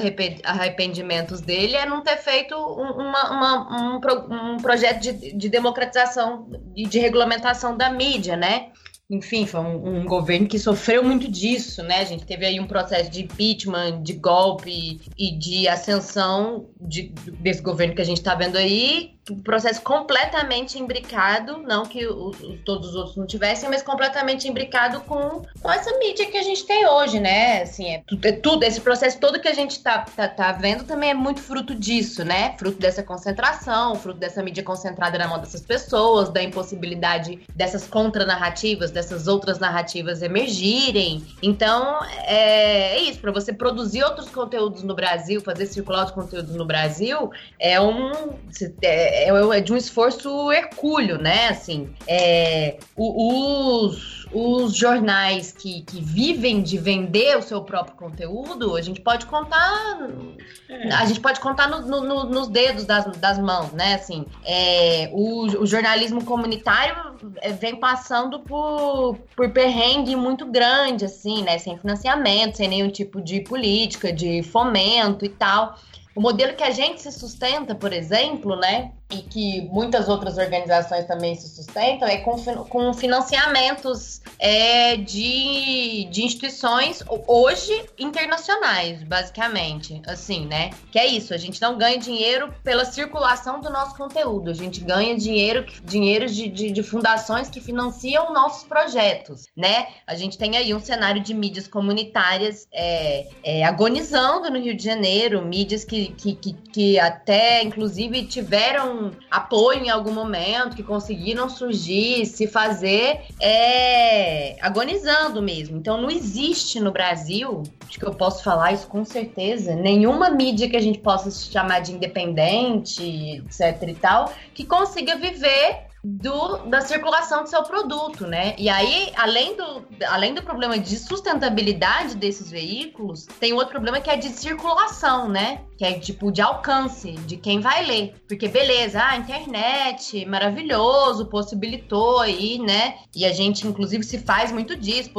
arrependimentos dele é não ter feito uma, uma, um, um, projeto de, de democratização e de regulamentação da mídia, né? Enfim, foi um, um, governo que sofreu muito disso, né? A gente teve aí um processo de impeachment, de golpe e de ascensão de, desse governo que a gente está vendo aí, um processo completamente imbricado, não que todos os outros não tivessem, mas completamente imbricado com, com essa mídia que a gente tem hoje, né? Assim, é é tudo esse processo todo que a gente tá, tá, tá, vendo também é muito fruto disso, né? Fruto dessa concentração, fruto dessa mídia concentrada na mão dessas pessoas, da impossibilidade dessas contranarrativas, dessas dessas outras narrativas emergirem. Então, é, é isso, para você produzir outros conteúdos no Brasil, fazer circular os conteúdos no Brasil, é um é, é, é de um esforço hercúleo, né? Assim, é, os os jornais que, que vivem de vender o seu próprio conteúdo, a gente pode contar. É. A gente pode contar no, no, nos dedos das, das mãos, né? Assim, é, o, o jornalismo comunitário é, vem passando por, por perrengue muito grande, assim, né? Sem financiamento, sem nenhum tipo de política, de fomento e tal. O modelo que a gente se sustenta, por exemplo, né, e que muitas outras organizações também se sustentam, é com, com financiamentos é, de, de instituições hoje internacionais, basicamente, assim, né? Que é isso, a gente não ganha dinheiro pela circulação do nosso conteúdo, a gente ganha dinheiro, dinheiro de, de, de fundações que financiam nossos projetos, né? A gente tem aí um cenário de mídias comunitárias é, é, agonizando no Rio de Janeiro, mídias que, que, que, que até, inclusive, tiveram apoio em algum momento, que conseguiram surgir, se fazer, é, agonizando mesmo. Então não existe no Brasil, acho que eu posso falar isso com certeza, nenhuma mídia que a gente possa chamar de independente, etc e tal, que consiga viver do, da circulação do seu produto, né? E aí, além do, além do problema de sustentabilidade desses veículos, tem outro problema que é de circulação, né? Que é tipo de alcance de quem vai ler. Porque beleza, a internet, maravilhoso, possibilitou aí, né? E a gente, inclusive, se faz muito disso,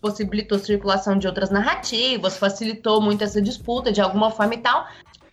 possibilitou circulação de outras narrativas, facilitou muito essa disputa de alguma forma e tal.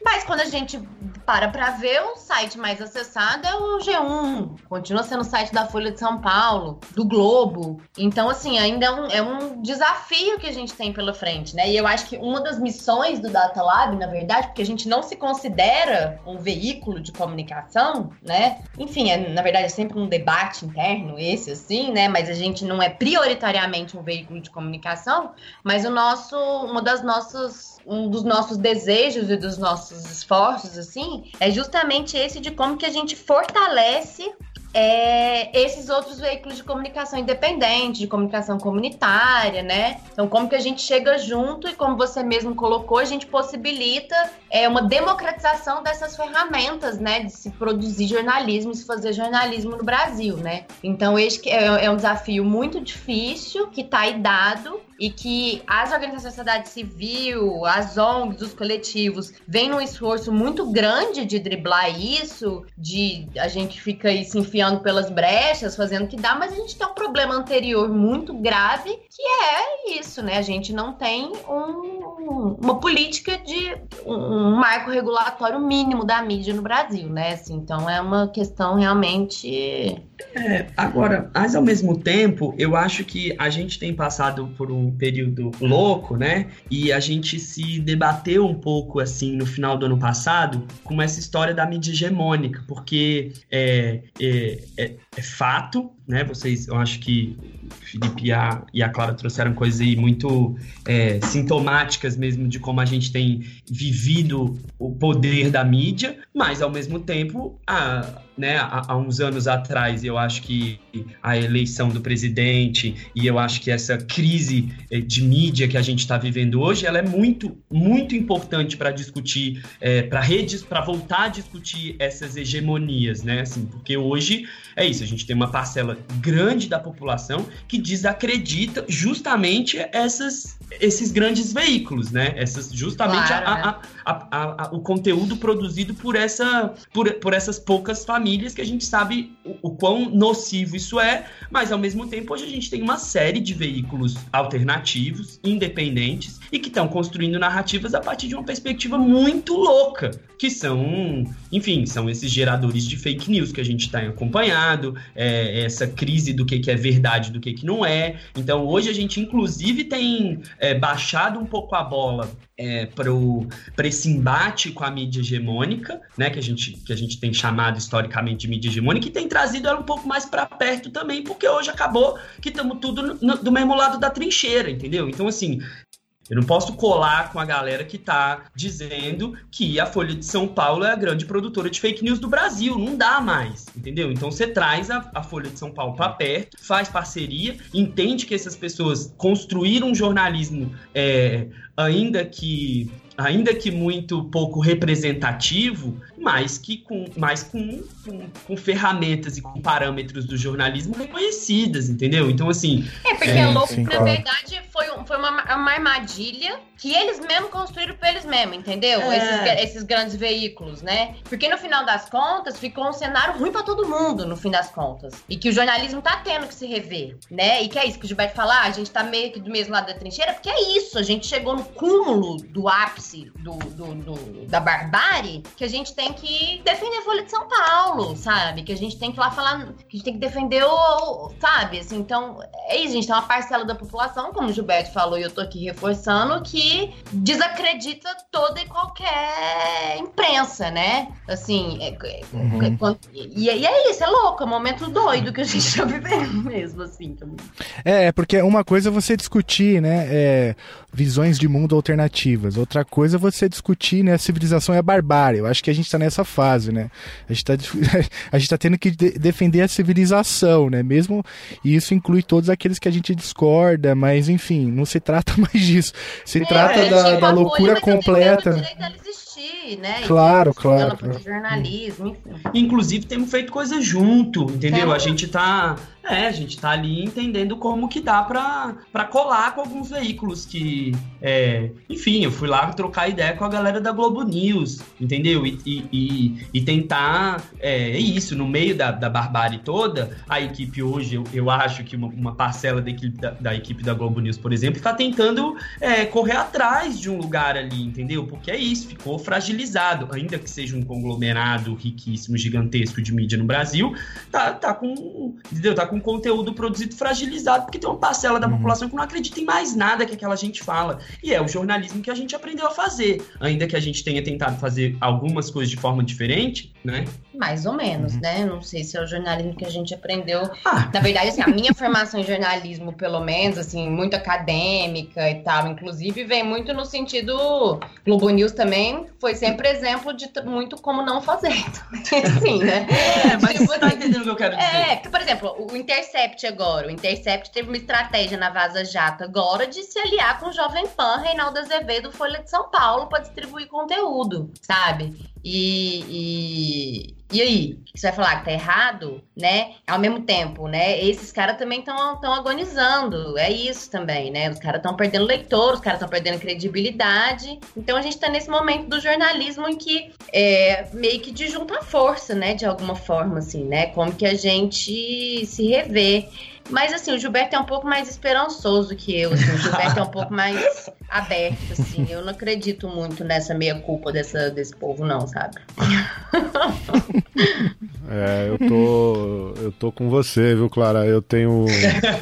Mas quando a gente para para ver, o site mais acessado é o G1. Continua sendo o site da Folha de São Paulo, do Globo. Então, assim, ainda é um, é um desafio que a gente tem pela frente, né? E eu acho que uma das missões do Data Lab, na verdade, porque a gente não se considera um veículo de comunicação, né? Enfim, é, na verdade, é sempre um debate interno esse, assim, né? Mas a gente não é prioritariamente um veículo de comunicação, mas o nosso, uma das nossas um dos nossos desejos e dos nossos esforços, assim, é justamente esse de como que a gente fortalece é, esses outros veículos de comunicação independente, de comunicação comunitária, né? Então, como que a gente chega junto e, como você mesmo colocou, a gente possibilita é, uma democratização dessas ferramentas, né? De se produzir jornalismo e se fazer jornalismo no Brasil, né? Então, esse é, é um desafio muito difícil, que está aí dado, e que as organizações da sociedade civil, as ONGs, os coletivos, vêm num esforço muito grande de driblar isso, de a gente fica aí se enfiando pelas brechas, fazendo o que dá, mas a gente tem um problema anterior muito grave, que é isso, né? A gente não tem um, uma política de um marco regulatório mínimo da mídia no Brasil, né? Assim, então é uma questão realmente. É, agora, mas ao mesmo tempo, eu acho que a gente tem passado por um período louco, né? E a gente se debateu um pouco assim no final do ano passado com essa história da mídia hegemônica, porque é, é, é, é fato, né? Vocês, eu acho que Felipe e a, e a Clara trouxeram coisas aí muito é, sintomáticas mesmo de como a gente tem vivido o poder da mídia, mas ao mesmo tempo, né, há, há uns anos atrás, eu acho que a eleição do presidente e eu acho que essa crise é, de mídia que a gente está vivendo hoje, ela é muito, muito importante para discutir, é, para redes, para voltar a discutir essas hegemonias, né? Assim, porque hoje é isso, a gente tem uma parcela grande da população que desacredita justamente essas, esses grandes veículos, né? Essas, justamente claro, a, né? a, a, o conteúdo produzido por, essa, por, por essas poucas famílias que a gente sabe o, o quão nocivo isso é, mas ao mesmo tempo hoje a gente tem uma série de veículos alternativos, independentes, e que estão construindo narrativas a partir de uma perspectiva muito louca, que são, enfim, são esses geradores de fake news que a gente está acompanhado, é, essa crise do que, que é verdade do que, que não é. Então hoje a gente inclusive tem é, baixado um pouco a bola é, para esse embate com a mídia hegemônica, né, que a, gente, que a gente tem chamado historicamente de mídia hegemônica, e tem trazido ela um pouco mais para perto também, porque hoje acabou que estamos tudo no, do mesmo lado da trincheira, entendeu? Então, assim, Eu não posso colar com a galera que tá dizendo que a Folha de São Paulo é a grande produtora de fake news do Brasil. Não dá mais, entendeu? Então você traz a, a Folha de São Paulo para perto, faz parceria, entende que essas pessoas construíram um jornalismo, é, ainda que ainda que muito pouco representativo, mas que com, mas com, com, com, ferramentas e com parâmetros do jornalismo reconhecidas, entendeu? Então, assim. É, porque é, é louco, sim, na claro. verdade, foi, uma, uma armadilha que eles mesmos construíram pra eles mesmos, entendeu? É. Esses, esses grandes veículos, né? Porque no final das contas, ficou um cenário ruim para todo mundo, no fim das contas. E que o jornalismo tá tendo que se rever, né? E que é isso que o Gilberto falar, a gente tá meio que do mesmo lado da trincheira, porque é isso, a gente chegou no cúmulo do ápice do, do, do da barbárie, que a gente tem que defender a Folha de São Paulo, sabe? Que a gente tem que lá falar, que a gente tem que defender o, sabe? Assim, então, é isso, gente tem uma parcela da população, como o Gilberto falou, e eu tô aqui reforçando, que desacredita toda e qualquer imprensa, né? Assim, é, é, uhum. É, e, e, é isso, é louco, é um momento doido que a gente tá vivendo mesmo, assim. É, porque uma coisa é você discutir, né, é, visões de mundo alternativas, outra coisa é você discutir, né, a civilização e a barbárie. Eu acho que a gente tá nessa fase, né? A gente tá, a gente tá tendo que de defender a civilização, né? Mesmo, e isso inclui todos aqueles que a gente discorda, mas enfim, não se trata mais disso. Se é, trata da, da loucura completa. Né? Claro, claro. claro. Jornalismo, enfim. Inclusive, temos feito coisa junto, entendeu? A gente tá é, a gente tá ali entendendo como que dá para colar com alguns veículos que, é, enfim, eu fui lá trocar ideia com a galera da Globo News, entendeu? E, e, e, e tentar, é, é, isso, no meio da, da barbárie toda, a equipe hoje, eu, eu acho que uma, uma parcela da equipe da, da, equipe da Globo News, por exemplo, está tentando é, correr atrás de um lugar ali, entendeu? Porque é isso, ficou fragilizado, ainda que seja um conglomerado riquíssimo, gigantesco de mídia no Brasil, tá, tá com, entendeu? Tá com conteúdo produzido fragilizado, porque tem uma parcela da uhum. população que não acredita em mais nada que aquela gente fala. E é o jornalismo que a gente aprendeu a fazer. Ainda que a gente tenha tentado fazer algumas coisas de forma diferente, né? Mais ou menos, uhum. né? Não sei se é o jornalismo que a gente aprendeu. Ah. Na verdade, assim, a minha formação em jornalismo, pelo menos, assim, muito acadêmica e tal, inclusive, vem muito no sentido. Globo News também foi sempre exemplo de muito como não fazer. Sim, né? É, mas tipo, você tá entendendo o que eu quero dizer. É, porque, por exemplo, o Intercept agora. O Intercept teve uma estratégia na Vaza Jato agora de se aliar com o Jovem Pan, Reinaldo Azevedo, Folha de São Paulo, para distribuir conteúdo, sabe? E, e, e aí? Você vai falar que tá errado, né? Ao mesmo tempo, né? Esses caras também estão agonizando. É isso também, né? Os caras estão perdendo leitor, os caras estão perdendo credibilidade. Então a gente tá nesse momento do jornalismo em que é meio que de junta força, né? De alguma forma, assim, né? Como que a gente se revê. Mas assim, o Gilberto é um pouco mais esperançoso que eu. Assim, o Gilberto é um pouco mais aberto, assim. Eu não acredito muito nessa meia culpa dessa, desse povo, não, sabe? É, eu tô. Eu tô com você, viu, Clara? Eu tenho.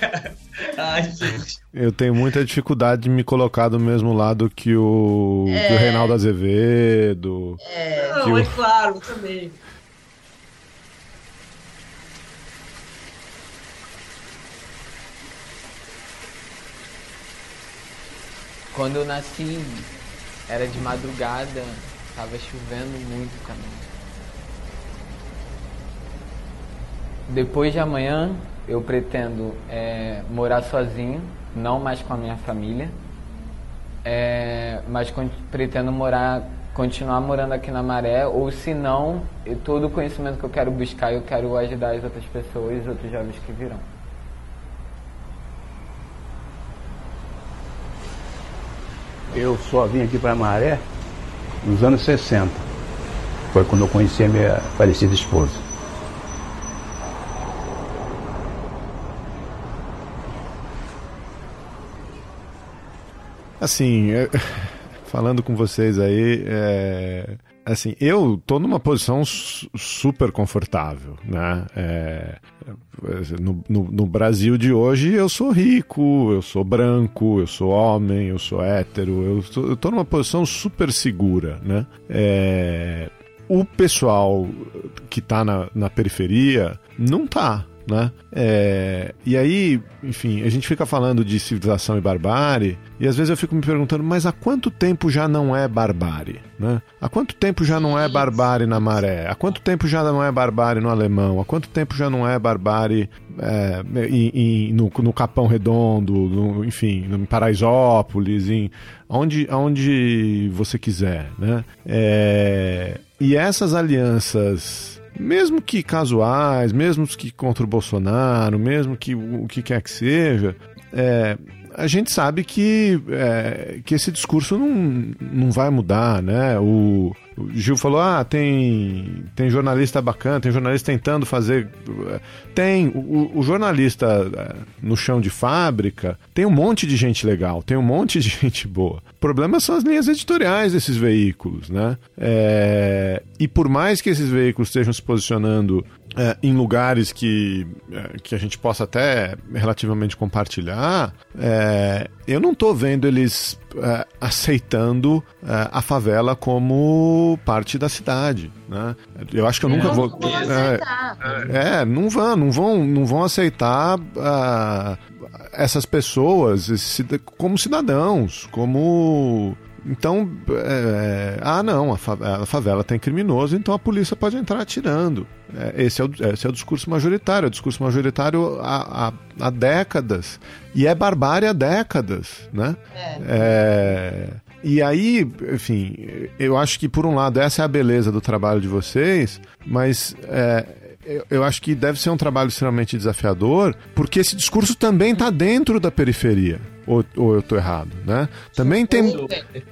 Ai, gente. Eu tenho muita dificuldade de me colocar do mesmo lado que o, é... que o Reinaldo Azevedo. É, não, o... é claro, também. Quando eu nasci, era de madrugada, tava chovendo muito também. Depois de amanhã, eu pretendo é, morar sozinho, não mais com a minha família, é, mas pretendo morar, continuar morando aqui na Maré, ou se não, todo o conhecimento que eu quero buscar, eu quero ajudar as outras pessoas, outros jovens que virão. Eu só vim aqui para Maré nos anos 60. Foi quando eu conheci a minha falecida esposa. Assim, falando com vocês aí, é, assim, eu tô numa posição super confortável, né? É, no, no, no, Brasil de hoje eu sou rico, eu sou branco, eu sou homem, eu sou hétero, eu tô, eu tô numa posição super segura, né? É, o pessoal que tá na, na periferia não tá né? É, e aí, enfim, a gente fica falando de civilização e barbárie, e às vezes eu fico me perguntando, mas há quanto tempo já não é barbárie? Né? Há quanto tempo já não é barbárie na maré? Há quanto tempo já não é barbárie no alemão? Há quanto tempo já não é barbárie é, em, em, no, no Capão Redondo, no, enfim, em Paraisópolis, em onde, onde você quiser, né? É, e essas alianças mesmo que casuais, mesmo que contra o Bolsonaro, mesmo que o que quer que seja, é, a gente sabe que, é, que esse discurso não, não vai mudar, né? O, o Gil falou: ah, tem, tem jornalista bacana, tem jornalista tentando fazer. Tem. O, o, jornalista é, no chão de fábrica tem um monte de gente legal, tem um monte de gente boa. O problema são as linhas editoriais desses veículos, né? É, e por mais que esses veículos estejam se posicionando é, em lugares que, é, que a gente possa até relativamente compartilhar, é, eu não estou vendo eles é, aceitando é, a favela como parte da cidade. Né? Eu acho que eu nunca não vou. vão aceitar. É, não vão, não vão, não vão aceitar ah, essas pessoas como cidadãos, como então, é, ah, não, a fa- a favela tem criminoso, então a polícia pode entrar atirando. É, Esse é, o, esse é o discurso majoritário, é o discurso majoritário há, há, há décadas. E é barbárie há décadas, né? É, e aí, enfim, eu acho que por um lado essa é a beleza do trabalho de vocês, mas é, eu acho que deve ser um trabalho extremamente desafiador, porque esse discurso também está dentro da periferia. Ou, ou eu estou errado, né? Também tem,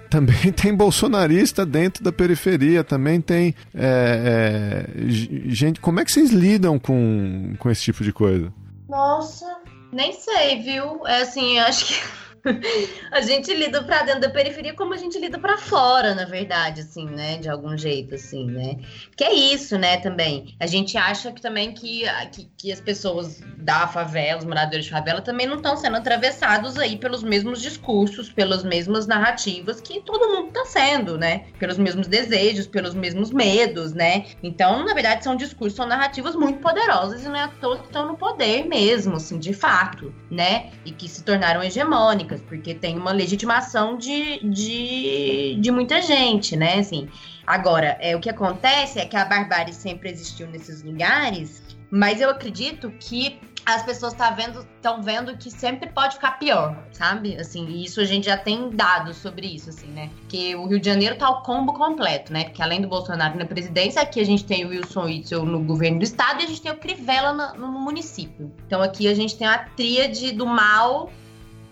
também tem bolsonarista dentro da periferia, também tem é, é, gente. Como é que vocês lidam com, com esse tipo de coisa? Nossa, nem sei, viu? É assim, eu acho que a gente lida pra dentro da periferia como a gente lida pra fora, na verdade, assim, né? De algum jeito, assim, né? Que é isso, né, também. A gente acha que também que, que, que as pessoas da favela, os moradores de favela, também não estão sendo atravessados aí pelos mesmos discursos, pelas mesmas narrativas que todo mundo tá sendo, né? Pelos mesmos desejos, pelos mesmos medos, né? Então, na verdade, são discursos, são narrativas muito poderosas e não é à toa que estão no poder mesmo, assim, de fato, né? E que se tornaram hegemônicas, porque tem uma legitimação de, de, de muita gente, né? Assim, agora, é, o que acontece é que a barbárie sempre existiu nesses lugares, mas eu acredito que as pessoas estão vendo, tão vendo que sempre pode ficar pior, sabe? Assim, isso a gente já tem dados sobre isso, assim, né? Que o Rio de Janeiro tá o combo completo, né? Porque além do Bolsonaro na presidência, aqui a gente tem o Wilson Witzel no governo do estado e a gente tem o Crivella no, no município. Então aqui a gente tem a tríade do mal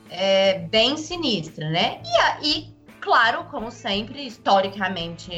é, bem sinistra, né? E aí, claro, como sempre, historicamente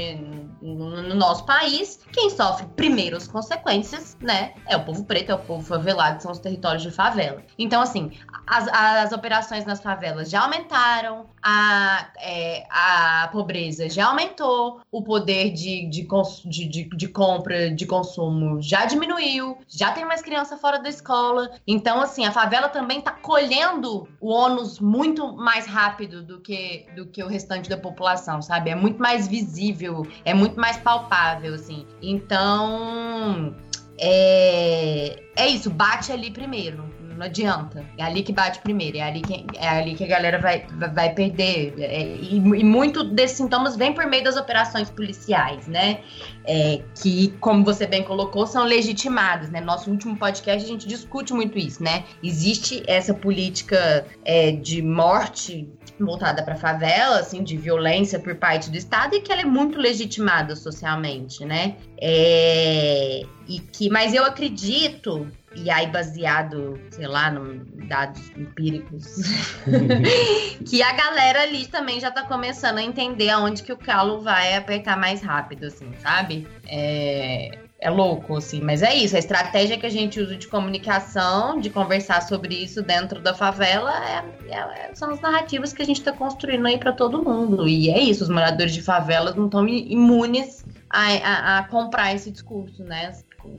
no, no nosso país, quem sofre primeiro as consequências, né, é o povo preto, é o povo favelado, são os territórios de favela. Então, assim, as, as operações nas favelas já aumentaram, a, é, a pobreza já aumentou, o poder de, de, de, de, de compra, de consumo já diminuiu, já tem mais criança fora da escola. Então, assim, a favela também tá colhendo o ônus muito mais rápido do que, do que o restante da população, sabe? É muito mais visível, é muito mais palpável, assim. Então, é, é isso, bate ali primeiro. Não adianta. É ali que bate primeiro. É ali que, é ali que a galera vai, vai perder. É, e, e muito desses sintomas vem por meio das operações policiais, né? É, que, como você bem colocou, são legitimadas, né? Nosso último podcast a gente discute muito isso, né? Existe essa política é, de morte voltada para favela, assim, de violência por parte do Estado e que ela é muito legitimada socialmente, né? É, e que, mas eu acredito e aí baseado, sei lá, em dados empíricos, que a galera ali também já tá começando a entender aonde que o calo vai apertar mais rápido, assim, sabe? É, é louco, assim, mas é isso. A estratégia que a gente usa de comunicação, de conversar sobre isso dentro da favela, é, é- são as narrativas que a gente tá construindo aí pra todo mundo. E é isso, os moradores de favelas não estão imunes a, a- a comprar esse discurso, né?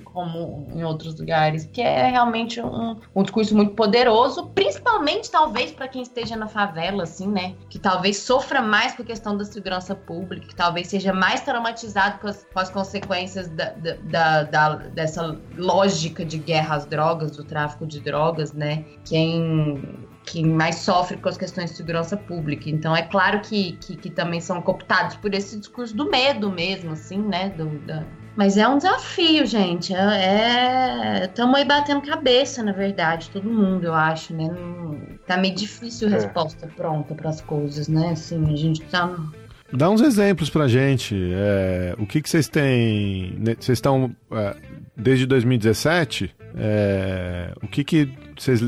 Como em outros lugares, que é realmente um, um discurso muito poderoso, principalmente talvez para quem esteja na favela, assim, né? Que talvez sofra mais com a questão da segurança pública, que talvez seja mais traumatizado com as, com as consequências da, da, da, dessa lógica de guerra às drogas, do tráfico de drogas, né? Quem que mais sofre com as questões de segurança pública. Então é claro que, que, que também são cooptados por esse discurso do medo mesmo, assim, né? Do, da... Mas é um desafio, gente. É. Estamos é... aí batendo cabeça, na verdade, todo mundo, eu acho, né? Não... Tá meio difícil a é. resposta pronta para as coisas, né? Assim, a gente tá. Dá uns exemplos pra gente. É, o que, que vocês têm. Né, vocês estão. É, desde 2017, é, o que, que vocês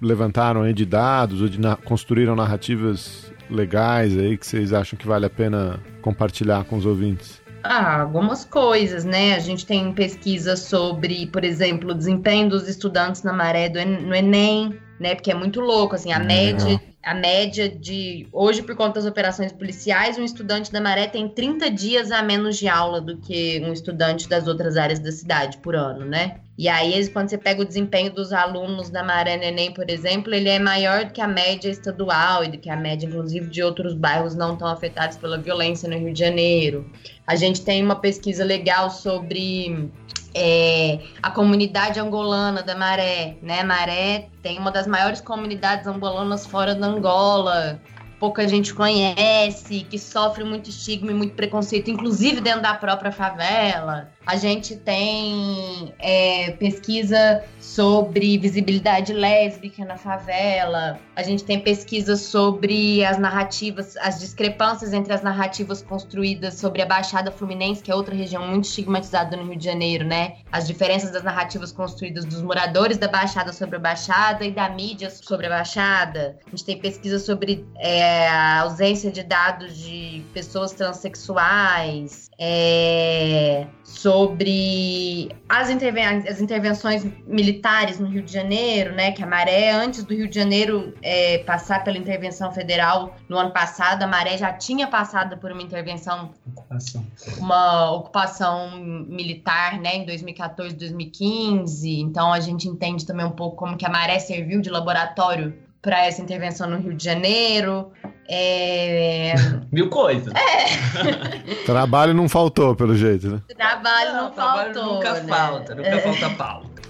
levantaram aí de dados ou de na construíram narrativas legais aí que vocês acham que vale a pena compartilhar com os ouvintes? Ah, algumas coisas, né? A gente tem pesquisa sobre, por exemplo, o desempenho dos estudantes na maré do, no Enem, né? Porque é muito louco, assim, a média a média de. Hoje, por conta das operações policiais, um estudante da Maré tem 30 dias a menos de aula do que um estudante das outras áreas da cidade por ano, né? E aí, quando você pega o desempenho dos alunos da Maré Neném, por exemplo, ele é maior do que a média estadual e do que a média, inclusive, de outros bairros não tão afetados pela violência no Rio de Janeiro. A gente tem uma pesquisa legal sobre é, a comunidade angolana da Maré, né? Maré tem uma das maiores comunidades angolanas fora da Angola, pouca gente conhece, que sofre muito estigma e muito preconceito, inclusive dentro da própria favela. A gente tem é, pesquisa sobre visibilidade lésbica na favela. A gente tem pesquisa sobre as narrativas, as discrepâncias entre as narrativas construídas sobre a Baixada Fluminense, que é outra região muito estigmatizada no Rio de Janeiro, né? As diferenças das narrativas construídas dos moradores da Baixada sobre a Baixada e da mídia sobre a Baixada. A gente tem pesquisa sobre é, a ausência de dados de pessoas transexuais. É, sobre as, interven as intervenções militares no Rio de Janeiro, né? Que a Maré, antes do Rio de Janeiro é, passar pela intervenção federal no ano passado, a Maré já tinha passado por uma intervenção, ocupação. uma ocupação militar, né? Em 2014, 2015. Então a gente entende também um pouco como que a Maré serviu de laboratório para essa intervenção no Rio de Janeiro. É... Mil coisas. É. trabalho não faltou, pelo jeito, né? Trabalho não, não trabalho faltou. Nunca né? falta, nunca é. falta pauta.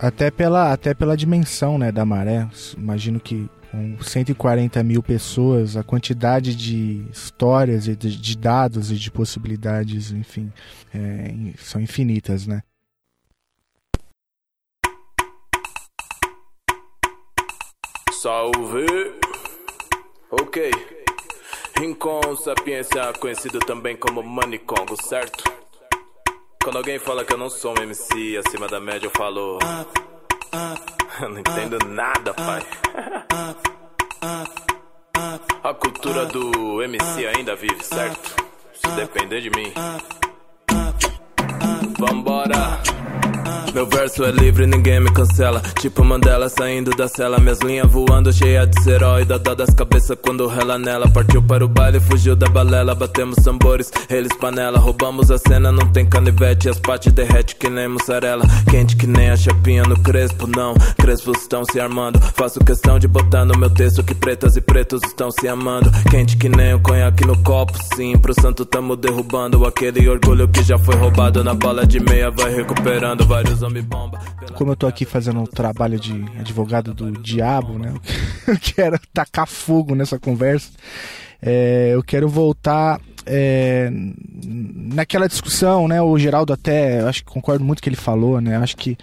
Até pela, até pela dimensão né, da maré. Imagino que com 140 mil pessoas, a quantidade de histórias e de, de dados e de possibilidades, enfim, é, são infinitas, né? Salve! Ok. Rincon Sapiência, conhecido também como Manicongo, certo? Quando alguém fala que eu não sou um MC acima da média, eu falo. Eu não entendo nada, pai. A cultura do MC ainda vive, certo? Se depender de mim. Vambora! Meu verso é livre, ninguém me cancela. Tipo Mandela saindo da cela. Minhas linhas voando, cheia de serói. Dá das cabeças quando rela nela. Partiu para o baile, fugiu da balela. Batemos tambores, eles panela. Roubamos a cena, não tem canivete. As partes derrete que nem mussarela. Quente que nem a chapinha no crespo, não. Crespos estão se armando. Faço questão de botar no meu texto que pretas e pretos estão se amando. Quente que nem o conhaque no copo, sim. Pro santo tamo derrubando. Aquele orgulho que já foi roubado na bala de meia. Vai recuperando vários como eu tô aqui fazendo um trabalho de advogado do diabo, né? Eu quero tacar fogo nessa conversa. É, eu quero voltar é, naquela discussão, né? O Geraldo até, acho que concordo muito com o que ele falou, né? Acho que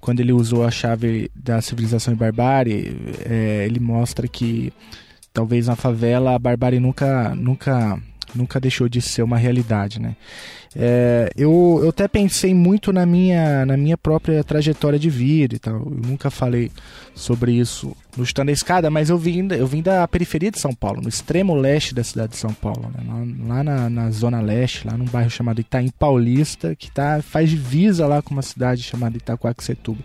quando ele usou a chave da civilização e barbárie, é, ele mostra que talvez na favela a barbárie nunca, nunca, nunca deixou de ser uma realidade, né? É, eu, eu até pensei muito na minha, na minha própria trajetória de vida e tal. Eu nunca falei sobre isso no Estando a Escada, mas eu vim, eu vim da periferia de São Paulo, no extremo leste da cidade de São Paulo, né? lá, lá na, na, zona leste, lá num bairro chamado Itaim Paulista, que tá, faz divisa lá com uma cidade chamada Itacoaxetuba.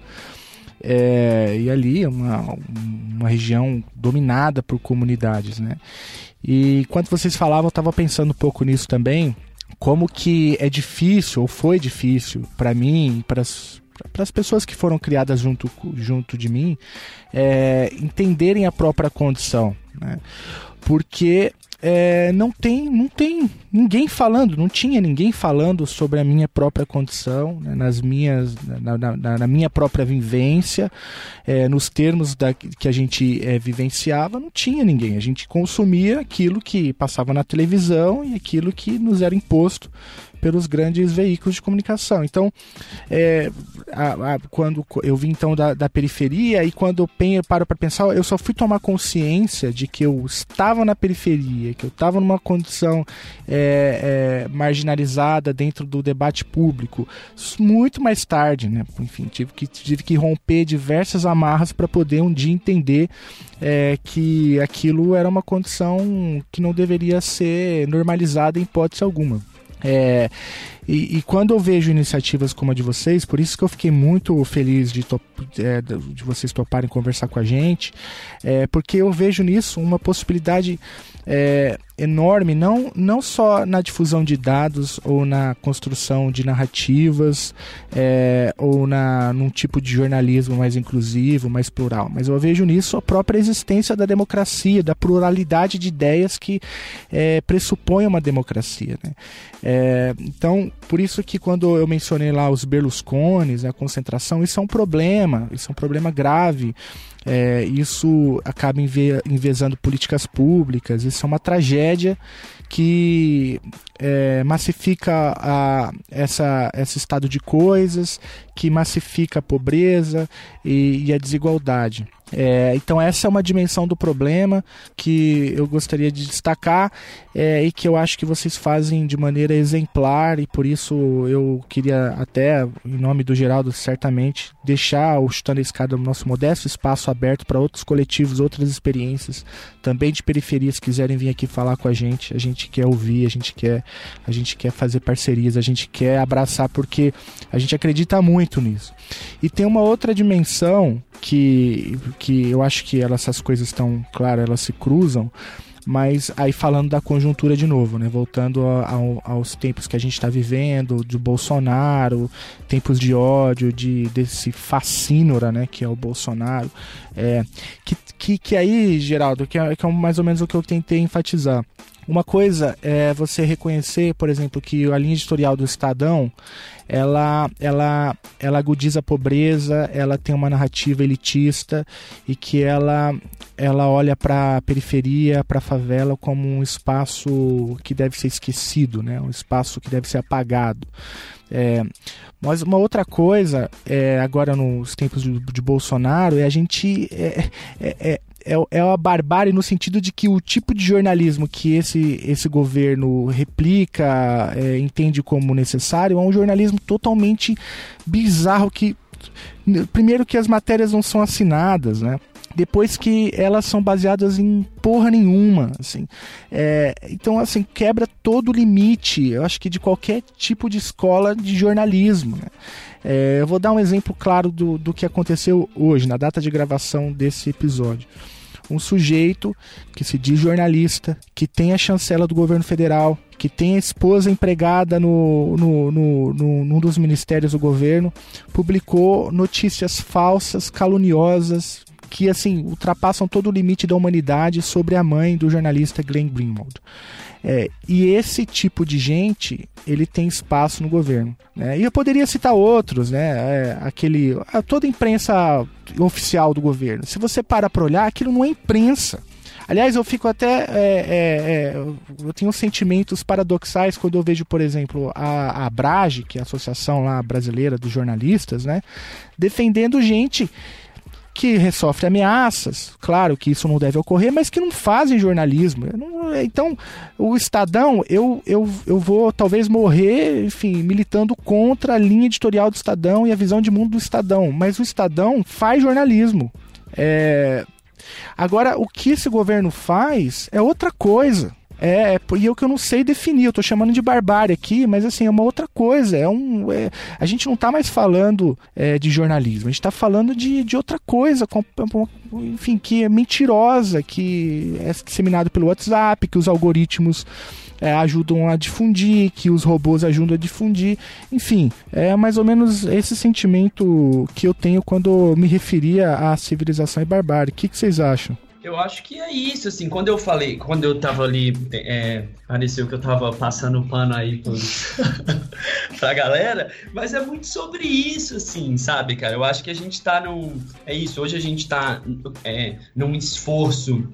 É, e ali é uma, uma região dominada por comunidades, né? E enquanto vocês falavam, eu estava pensando um pouco nisso também, como que é difícil, ou foi difícil para mim, para para as pessoas que foram criadas junto, junto de mim é, entenderem a própria condição. Né? Porque é, não tem não tem ninguém falando, não tinha ninguém falando sobre a minha própria condição, né, nas minhas, na, na, na, minha própria vivência, é, nos termos da, que a gente é, vivenciava, não tinha ninguém. A gente consumia aquilo que passava na televisão e aquilo que nos era imposto pelos grandes veículos de comunicação. Então, é, a, a, quando eu vim então da, da periferia e quando eu paro para pensar, eu só fui tomar consciência de que eu estava na periferia, que eu estava numa condição é, é, marginalizada dentro do debate público muito mais tarde, né? Enfim, tive que, tive que romper diversas amarras para poder um dia entender é, que aquilo era uma condição que não deveria ser normalizada em hipótese alguma. É, e, e, quando eu vejo iniciativas como a de vocês, por isso que eu fiquei muito feliz de, top, é, de vocês toparem conversar com a gente, é, porque eu vejo nisso uma possibilidade é, enorme, não, não só na difusão de dados ou na construção de narrativas é, ou na, num tipo de jornalismo mais inclusivo, mais plural, mas eu vejo nisso a própria existência da democracia, da pluralidade de ideias que é, pressupõe uma democracia. Né? É, então, por isso que quando eu mencionei lá os Berluscones, a concentração, isso é um problema, isso é um problema grave. É, isso acaba envezando políticas públicas, isso é uma tragédia que é, massifica a, essa, esse estado de coisas, que massifica a pobreza e, e a desigualdade. É, então essa é uma dimensão do problema que eu gostaria de destacar é, e que eu acho que vocês fazem de maneira exemplar e por isso eu queria até, em nome do Geraldo, certamente, deixar o Chutando a Escada, o nosso modesto espaço aberto para outros coletivos, outras experiências, também de periferias quiserem vir aqui falar com a gente. A gente quer ouvir, a gente quer, a gente quer fazer parcerias, a gente quer abraçar porque a gente acredita muito nisso. E tem uma outra dimensão que, que eu acho que elas, essas coisas estão, claro, elas se cruzam, mas aí falando da conjuntura de novo, né? Voltando a, a, aos tempos que a gente está vivendo, de Bolsonaro, tempos de ódio, de desse fascínora, né? Que é o Bolsonaro. É, que, que, que aí, Geraldo, que é, que é mais ou menos o que eu tentei enfatizar. Uma coisa é você reconhecer, por exemplo, que a linha editorial do Estadão ela, ela, ela agudiza a pobreza, ela tem uma narrativa elitista e que ela, ela olha para a periferia, para a favela como um espaço que deve ser esquecido, né? um espaço que deve ser apagado. É, mas uma outra coisa, é, agora nos tempos de, de Bolsonaro, é a gente é, é, é uma barbárie no sentido de que o tipo de jornalismo que esse, esse governo replica, é, entende como necessário, é um jornalismo totalmente bizarro que primeiro que as matérias não são assinadas, né? Depois que elas são baseadas em porra nenhuma, assim. É, então, assim, quebra todo o limite, eu acho que de qualquer tipo de escola de jornalismo. Né? É, eu vou dar um exemplo claro do, do que aconteceu hoje, na data de gravação desse episódio um sujeito que se diz jornalista, que tem a chancela do governo federal, que tem a esposa empregada no, no, no, no, num dos ministérios do governo, publicou notícias falsas, caluniosas, que assim ultrapassam todo o limite da humanidade sobre a mãe do jornalista Glenn Greenwald. É, e esse tipo de gente ele tem espaço no governo. Né? E eu poderia citar outros, né? É, aquele, toda a imprensa oficial do governo. Se você para para olhar, aquilo não é imprensa. Aliás, eu fico até. É, é, é, eu tenho sentimentos paradoxais quando eu vejo, por exemplo, a, a Brage, que é a Associação lá Brasileira dos Jornalistas, né? Defendendo gente que sofre ameaças, claro que isso não deve ocorrer, mas que não fazem jornalismo. Então, o Estadão, eu, eu, eu vou talvez morrer, enfim, militando contra a linha editorial do Estadão e a visão de mundo do Estadão, mas o Estadão faz jornalismo. É... Agora, o que esse governo faz é outra coisa. É, é, e é o que eu não sei definir, eu tô chamando de barbárie aqui, mas assim, é uma outra coisa. É um, é, a gente não tá mais falando é, de jornalismo, a gente tá falando de, de outra coisa, com, enfim, que é mentirosa, que é disseminado pelo WhatsApp, que os algoritmos é, ajudam a difundir, que os robôs ajudam a difundir. Enfim, é mais ou menos esse sentimento que eu tenho quando me referia à civilização e barbárie. O que, que vocês acham? Eu acho que é isso, assim, quando eu falei, quando eu tava ali, é, pareceu que eu tava passando pano aí pros, pra galera, mas é muito sobre isso, assim, sabe, cara? Eu acho que a gente tá num. É isso, hoje a gente tá é, num esforço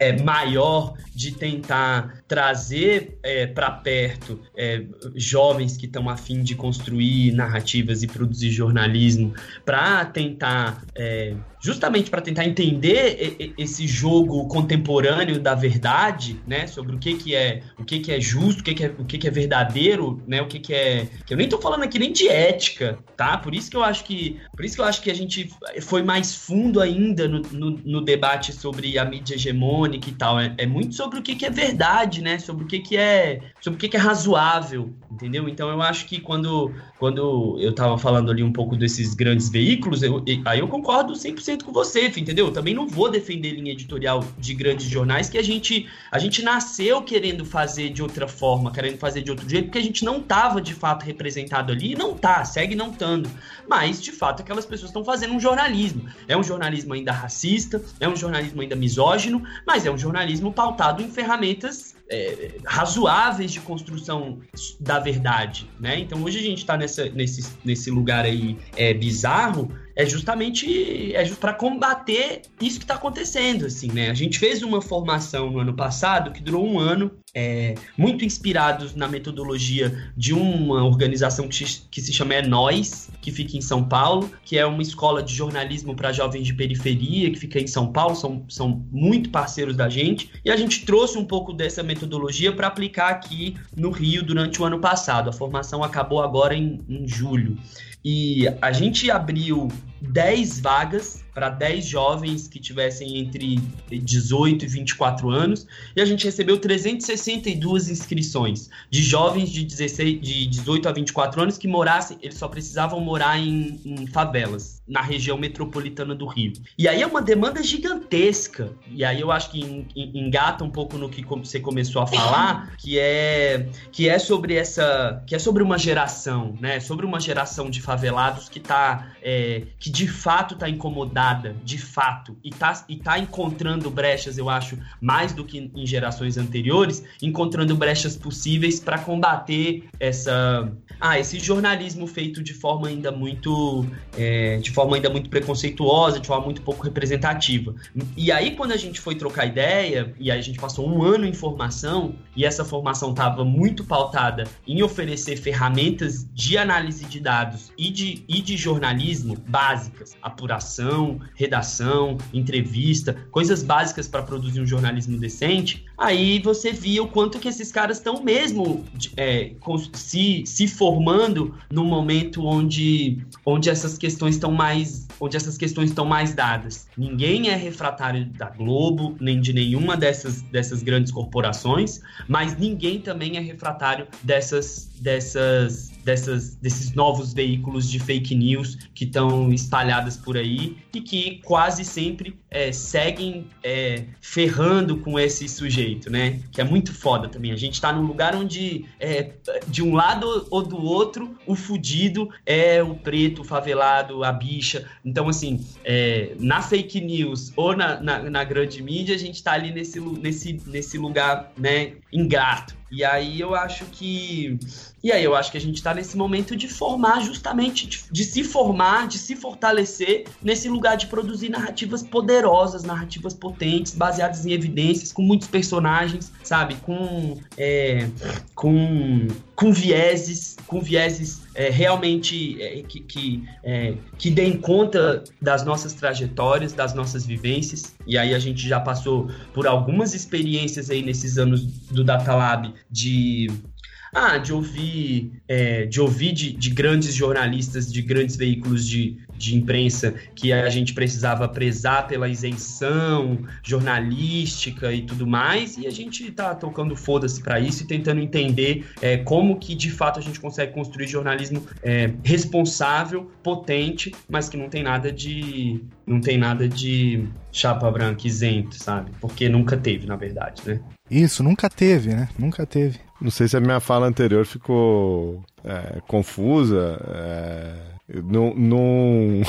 é, maior de tentar trazer é, para perto é, jovens que estão afim de construir narrativas e produzir jornalismo para tentar é, justamente para tentar entender esse jogo contemporâneo da verdade, né, sobre o que, que é o que, que é justo, o que, que é o que, que é verdadeiro, né, o que, que é que eu nem estou falando aqui nem de ética, tá? Por isso que eu acho que por isso que eu acho que a gente foi mais fundo ainda no, no, no debate sobre a mídia hegemônica e tal. É, é, muito sobre o que, que é verdade, né? Sobre o que, que é sobre o que, que é razoável, entendeu? Então eu acho que quando quando eu estava falando ali um pouco desses grandes veículos, eu, aí eu concordo 100% 100% com você, entendeu? Eu também não vou defender linha editorial de grandes jornais que a gente a gente nasceu querendo fazer de outra forma, querendo fazer de outro jeito, porque a gente não estava de fato representado ali e não tá, segue não estando. Mas de fato aquelas pessoas estão fazendo um jornalismo. É um jornalismo ainda racista, é um jornalismo ainda misógino, mas é um jornalismo pautado em ferramentas é, razoáveis de construção da verdade, né? Então hoje a gente está nesse, nesse lugar aí é, bizarro, é justamente é para combater isso que está acontecendo, assim, né? A gente fez uma formação no ano passado que durou um ano, é, muito inspirados na metodologia de uma organização que, que se chama É Nós, que fica em São Paulo, que é uma escola de jornalismo para jovens de periferia, que fica em São Paulo, são, são muito parceiros da gente, e a gente trouxe um pouco dessa metodologia para aplicar aqui no Rio durante o ano passado. A formação acabou agora em, em julho. E a gente abriu 10 vagas para 10 jovens que tivessem entre 18 e 24 anos, e a gente recebeu 362 inscrições de jovens de, 16, de 18 a 24 anos que morassem, eles só precisavam morar em, em favelas, na região metropolitana do Rio. E aí é uma demanda gigantesca, e aí eu acho que engata um pouco no que você começou a falar, que é que é sobre essa, que é sobre uma geração, né, sobre uma geração de favelados que tá, é, que de fato está incomodada, de fato, e está e tá encontrando brechas, eu acho, mais do que em gerações anteriores, encontrando brechas possíveis para combater essa, ah, esse jornalismo feito de forma ainda muito, é, de forma ainda muito preconceituosa, de forma muito pouco representativa. E aí quando a gente foi trocar ideia, e aí a gente passou um ano em formação, e essa formação estava muito pautada em oferecer ferramentas de análise de dados e de, e de jornalismo básicas, apuração, redação, entrevista, coisas básicas para produzir um jornalismo decente, aí você via o quanto que esses caras estão mesmo é, se, se formando no momento onde, onde essas questões estão mais onde essas questões estão mais dadas. Ninguém é refratário da Globo, nem de nenhuma dessas, dessas grandes corporações, mas ninguém também é refratário dessas, dessas dessas, desses novos veículos de fake news que estão espalhadas por aí e que quase sempre é, seguem é, ferrando com esse sujeito, né? Que é muito foda também. A gente tá num lugar onde, é, de um lado ou do outro, o fudido é o preto, o favelado, a bicha. Então, assim, é, na fake news ou na, na, na grande mídia, a gente tá ali nesse, nesse, nesse lugar, né, ingrato. E aí eu acho que. E aí eu acho que a gente está nesse momento de formar justamente, de, de, se formar, de se fortalecer nesse lugar de produzir narrativas poderosas, narrativas potentes, baseadas em evidências, com muitos personagens, sabe? Com. É, com, com vieses, com vieses é, realmente é, que, que, é, que deem conta das nossas trajetórias, das nossas vivências. E aí a gente já passou por algumas experiências aí nesses anos do Data Lab de ah, de ouvir, é, de, ouvir de, de, grandes jornalistas, de grandes veículos de, de imprensa que a gente precisava prezar pela isenção jornalística e tudo mais, e a gente tá tocando foda-se para isso e tentando entender é, como que de fato a gente consegue construir jornalismo é, responsável, potente, mas que não tem nada de não tem nada de chapa branca isento, sabe? Porque nunca teve, na verdade, né? Isso, nunca teve, né? Nunca teve. Não sei se a minha fala anterior ficou é, confusa. É, não, não,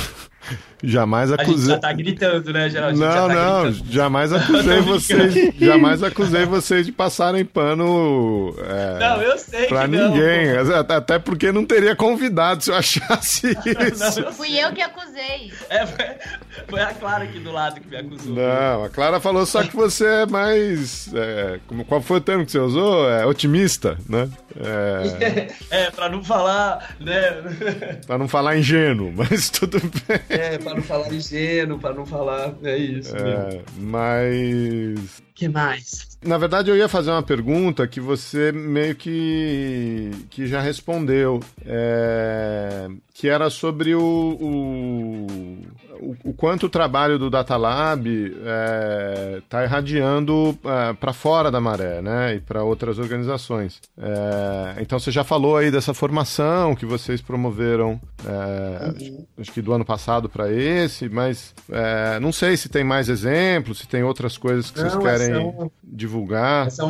Jamais acusei. A gente já tá gritando, né, Geraldo? Não, tá não, gritando. jamais acusei vocês. jamais acusei vocês de passarem pano. É, não, eu sei pra que ninguém. Não, Até porque não teria convidado se eu achasse isso. não, eu Fui eu que acusei. É, foi, foi, a Clara aqui do lado que me acusou. Não, a Clara falou só que você é mais. É, qual foi o termo que você usou? É otimista, né? É, é pra não falar, né? pra não falar ingênuo, mas tudo bem. É, pra não falar ingênuo, pra não falar. É isso. É, mas. que mais? Na verdade, eu ia fazer uma pergunta que você meio que, que já respondeu. É, que era sobre o, o, o, o, quanto o trabalho do Data Lab está é, irradiando é, para fora da maré, né? E para outras organizações. É, então você já falou aí dessa formação que vocês promoveram, é, uhum. acho que do ano passado para esse, mas é, não sei se tem mais exemplos, se tem outras coisas que não, vocês querem divulgar. Essa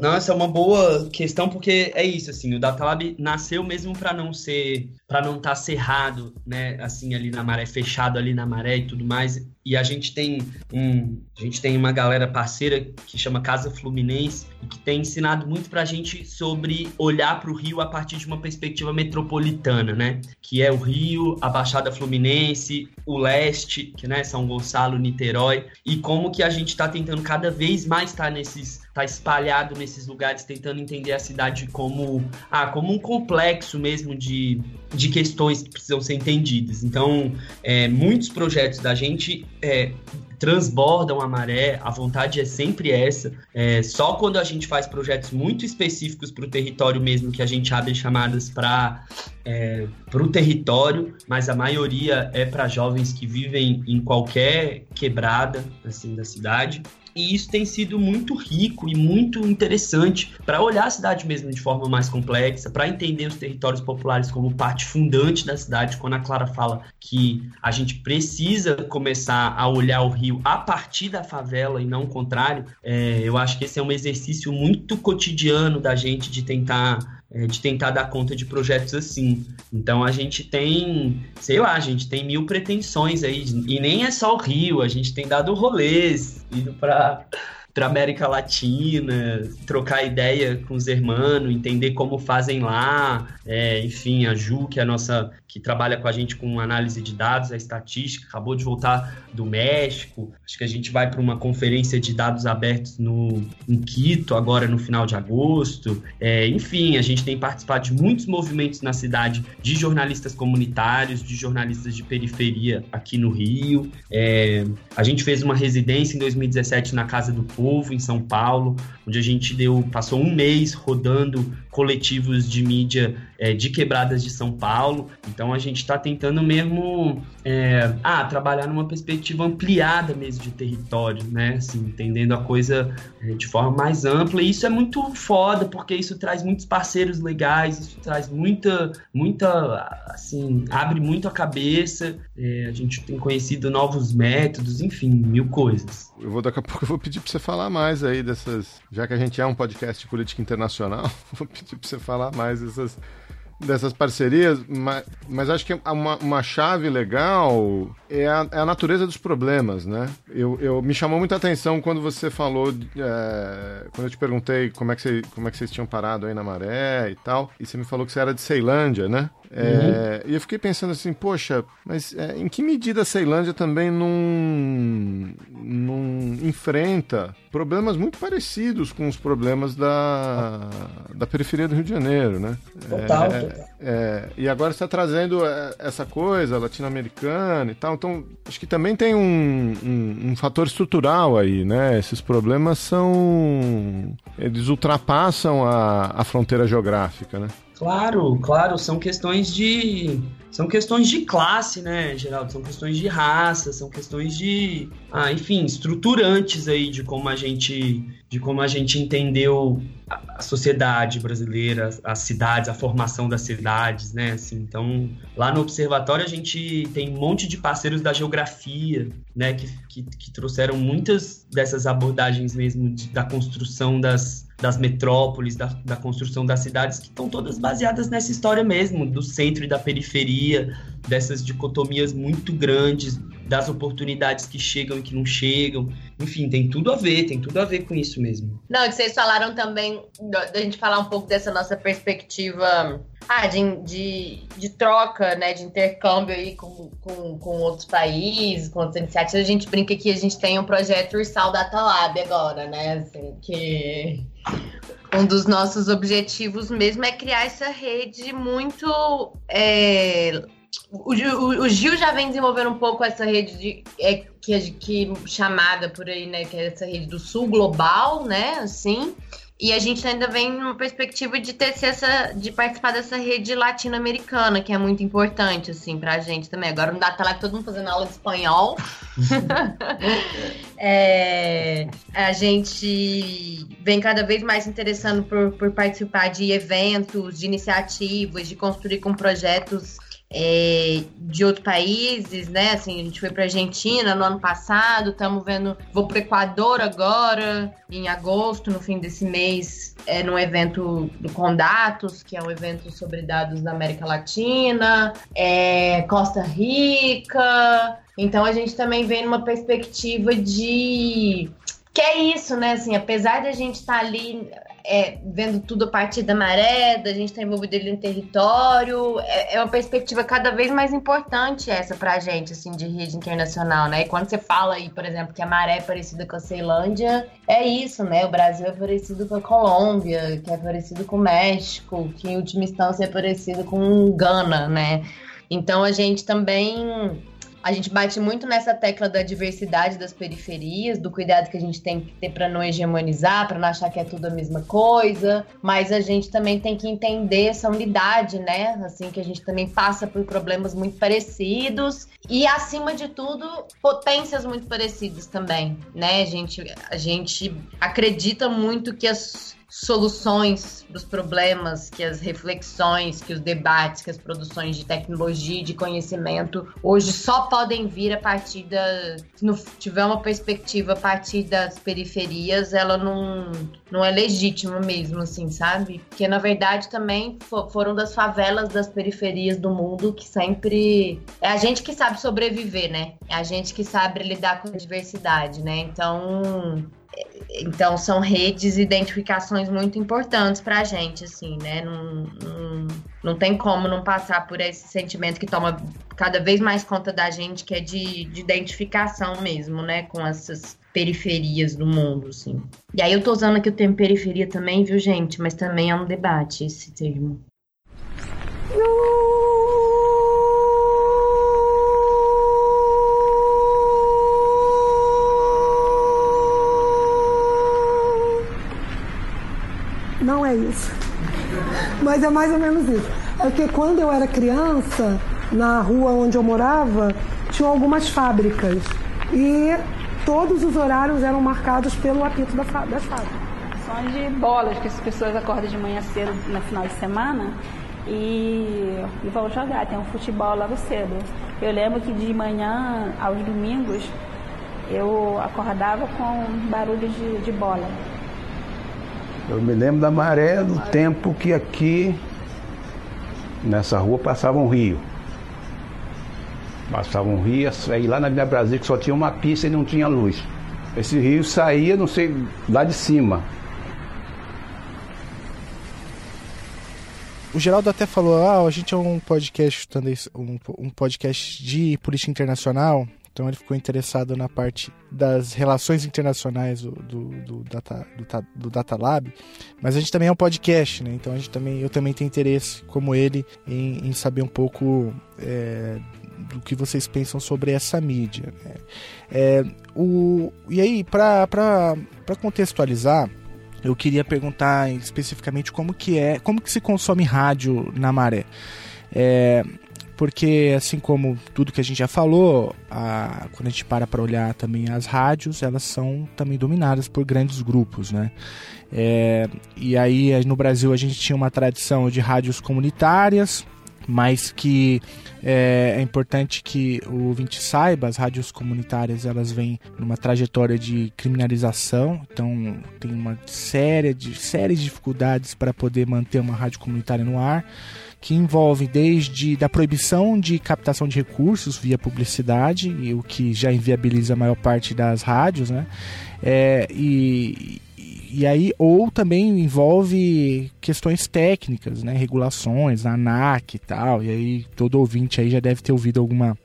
não, essa é uma boa questão porque é isso assim, o Data Lab nasceu mesmo para não ser para não estar tá cerrado, né, assim ali na maré, fechado ali na maré e tudo mais. E a gente tem um, a gente tem uma galera parceira que chama Casa Fluminense e que tem ensinado muito pra gente sobre olhar para o Rio a partir de uma perspectiva metropolitana, né? Que é o Rio, a Baixada Fluminense, o leste, que né, São Gonçalo, Niterói, e como que a gente está tentando cada vez mais estar tá nesses tá espalhado nesses lugares, tentando entender a cidade como, ah, como um complexo mesmo de, de questões que precisam ser entendidas. Então, é, muitos projetos da gente é, transbordam a maré, a vontade é sempre essa. É, só quando a gente faz projetos muito específicos para o território mesmo que a gente abre chamadas para é, o território, mas a maioria é para jovens que vivem em qualquer quebrada assim da cidade. E isso tem sido muito rico e muito interessante para olhar a cidade mesmo de forma mais complexa, para entender os territórios populares como parte fundante da cidade. Quando a Clara fala que a gente precisa começar a olhar o Rio a partir da favela e não o contrário, é, eu acho que esse é um exercício muito cotidiano da gente de tentar é, de tentar dar conta de projetos assim. Então a gente tem, sei lá, a gente tem mil pretensões aí, e nem é só o Rio, a gente tem dado rolês, ido para para América Latina, trocar ideia com os irmãos, entender como fazem lá, é, enfim, a Ju, que é a nossa que trabalha com a gente com análise de dados, a estatística, acabou de voltar do México. Acho que a gente vai para uma conferência de dados abertos no, em Quito, agora no final de agosto. É, enfim, a gente tem participado de muitos movimentos na cidade de jornalistas comunitários, de jornalistas de periferia aqui no Rio. É, a gente fez uma residência em 2017 na Casa do em São Paulo, onde a gente deu, passou um mês rodando coletivos de mídia é, de quebradas de São Paulo. Então a gente está tentando mesmo é, ah, trabalhar numa perspectiva ampliada mesmo de território, né? Assim, entendendo a coisa é, de forma mais ampla. E isso é muito foda, porque isso traz muitos parceiros legais, isso traz muita, muita, assim, abre muito a cabeça. É, a gente tem conhecido novos métodos, enfim, mil coisas. Eu vou daqui a pouco eu vou pedir para você falar mais aí dessas, já que a gente é um podcast de política internacional, vou pedir para você falar mais dessas dessas parcerias, mas, mas acho que uma, uma chave legal é a, é a, natureza dos problemas, né? Eu, eu me chamou muita atenção quando você falou, é, quando eu te perguntei como é, que você, como é que vocês tinham parado aí na maré e tal, e você me falou que você era de Ceilândia, né? É, uhum. E eu fiquei pensando assim, poxa, mas é, em que medida a Ceilândia também não, não enfrenta problemas muito parecidos com os problemas da, da periferia do Rio de Janeiro, né? Total, é, total. É, e agora está trazendo é, essa coisa latino-americana e tal, então acho que também tem um, um, um fator estrutural aí, né? Esses problemas são... eles ultrapassam a, a fronteira geográfica, né? Claro, claro, são questões de são questões de classe, né, Geraldo? São questões de raça, são questões de, ah, enfim, estruturantes aí de como a gente, de como a gente entendeu a, sociedade brasileira, as cidades, a formação das cidades, né? Assim, então, lá no observatório a gente tem um monte de parceiros da geografia, né, que, que, que trouxeram muitas dessas abordagens mesmo de, da construção das das metrópoles, da, da construção das cidades, que estão todas baseadas nessa história mesmo, do centro e da periferia, dessas dicotomias muito grandes, das oportunidades que chegam e que não chegam. Enfim, tem tudo a ver, tem tudo a ver com isso mesmo. Não, vocês falaram também da gente falar um pouco dessa nossa perspectiva ah, de, de, de, troca, né, de intercâmbio aí com, com, com outros países, com outras iniciativas. A gente brinca que a gente tem um projeto Ursal Data Lab agora, né, assim, que um dos nossos objetivos mesmo é criar essa rede muito é, o, o, o, Gil já vem desenvolvendo um pouco essa rede de, é, que, que chamada por aí, né? Que é essa rede do Sul Global, né? Assim. E a gente ainda vem numa perspectiva de ter essa, de participar dessa rede latino-americana, que é muito importante, assim, pra gente também. Agora não dá lá todo mundo fazendo aula de espanhol. é, a gente vem cada vez mais interessando por, por participar de eventos, de iniciativas, de construir com projetos é, de outros países, né? Assim, a gente foi para Argentina no ano passado, estamos vendo, vou para Equador agora, em agosto, no fim desse mês, é num evento do Condatos, que é um evento sobre dados da América Latina, é, Costa Rica. Então a gente também vem numa perspectiva de que é isso, né? Assim, apesar da gente estar tá ali é, vendo tudo a partir da maré, da gente estar tá envolvido ali no território, é, é, uma perspectiva cada vez mais importante essa pra gente, assim, de rede internacional, né? E quando você fala aí, por exemplo, que a maré é parecida com a Ceilândia, é isso, né? O Brasil é parecido com a Colômbia, que é parecido com o México, que em última instância é parecido com Gana, né? Então a gente também a gente bate muito nessa tecla da diversidade das periferias, do cuidado que a gente tem que ter para não hegemonizar, para não achar que é tudo a mesma coisa, mas a gente também tem que entender essa unidade, né? Assim, que a gente também passa por problemas muito parecidos e, acima de tudo, potências muito parecidas também, né? A gente, a gente acredita muito que as soluções para os problemas, que as reflexões, que os debates, que as produções de tecnologia de conhecimento hoje só podem vir a partir da. Se não tiver uma perspectiva a partir das periferias, ela não, não é legítima mesmo, assim, sabe? Porque na verdade também foram das favelas das periferias do mundo que sempre. É a gente que sabe sobreviver, né? É a gente que sabe lidar com a diversidade, né? Então então são redes e identificações muito importantes para a gente, assim, né? Não, não, não tem como não passar por esse sentimento que toma cada vez mais conta da gente, que é de, de identificação mesmo, né? Com essas periferias do mundo, assim. E aí eu tô usando aqui o termo periferia também, viu, gente? Mas também é um debate esse termo. Não Mas é mais ou menos isso. É que quando eu era criança, na rua onde eu morava, tinham algumas fábricas. E todos os horários eram marcados pelo apito das fábricas. São de bolas, que as pessoas acordam de manhã cedo no final de semana e, e vão jogar. Tem um futebol logo cedo. Eu lembro que de manhã aos domingos eu acordava com barulho de, de bola. Eu me lembro da maré do tempo que aqui, nessa rua, passava um rio. Passava um rio, aí lá na Vila Brasil que só tinha uma pista e não tinha luz. Esse rio saía, não sei, lá de cima. O Geraldo até falou, ah, a gente é um podcast, um podcast de política internacional, então ele ficou interessado na parte das relações internacionais do, do, do, Data, do, do Data Lab, mas a gente também é um podcast, né? Então a gente também, eu também tenho interesse, como ele, em, em saber um pouco é, do que vocês pensam sobre essa mídia. Né? É, o, e aí, para contextualizar, eu queria perguntar especificamente como que é, como que se consome rádio na Maré. É, porque assim como tudo que a gente já falou, a, quando a gente para para olhar também as rádios, elas são também dominadas por grandes grupos, né? É, e aí no Brasil a gente tinha uma tradição de rádios comunitárias, mas que é, é, importante que o ouvinte saiba, as rádios comunitárias elas vêm numa trajetória de criminalização, então tem uma série de, série de dificuldades para poder manter uma rádio comunitária no ar, que envolve desde da proibição de captação de recursos via publicidade, o que já inviabiliza a maior parte das rádios, né? É, e, e aí, ou também envolve questões técnicas, né? Regulações, ANAC e tal. E aí, todo ouvinte aí já deve ter ouvido alguma,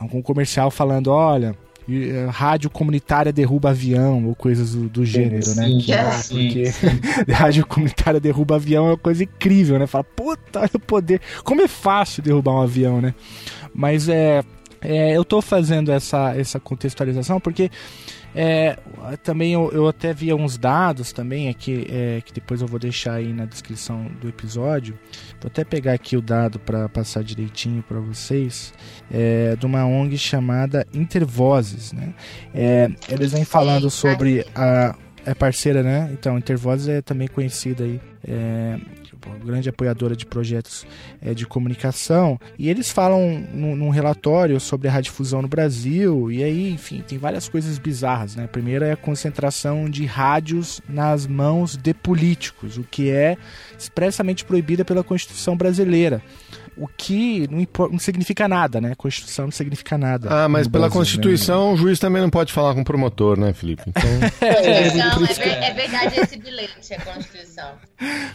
algum comercial falando: olha, eh, rádio comunitária derruba avião ou coisas do, do gênero, né? sim, Que, é, sim, porque sim. rádio comunitária derruba avião é uma coisa incrível, né? Fala, puta, olha o poder. Como é fácil derrubar um avião, né? Mas é, é eu tô fazendo essa, essa contextualização porque é, também eu, eu até vi uns dados também aqui, é, que depois eu vou deixar aí na descrição do episódio. Vou até pegar aqui o dado para passar direitinho para vocês. É, de uma ONG chamada Intervozes, né? É, eles vêm falando sobre a é parceira, né? Então, Intervozes é também conhecida aí, é, grande apoiadora de projetos é, de comunicação. E eles falam num, num, relatório sobre a radiodifusão no Brasil. E aí, enfim, tem várias coisas bizarras, né? Primeiro é a concentração de rádios nas mãos de políticos, o que é expressamente proibida pela Constituição brasileira o que não, não, significa nada, né? Constituição não significa nada. Ah, mas pela Brasil, Constituição né? o juiz também não pode falar com o promotor, né, Felipe? Então... é, não, é, ver, é, verdade esse bilhete, a Constituição.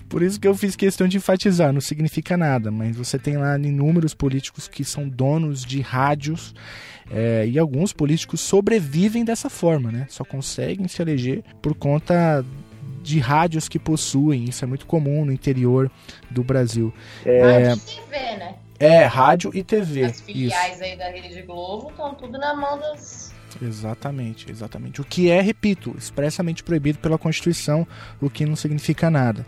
Por isso que eu fiz questão de enfatizar, não significa nada, mas você tem lá inúmeros políticos que são donos de rádios é, e alguns políticos sobrevivem dessa forma, né? Só conseguem se eleger por conta de rádios que possuem, isso é muito comum no interior do Brasil. É, rádio e TV, né? É, rádio e TV. As filiais isso. aí da Rede Globo estão tudo na mão das Exatamente, exatamente. O que é, repito, expressamente proibido pela Constituição, o que não significa nada.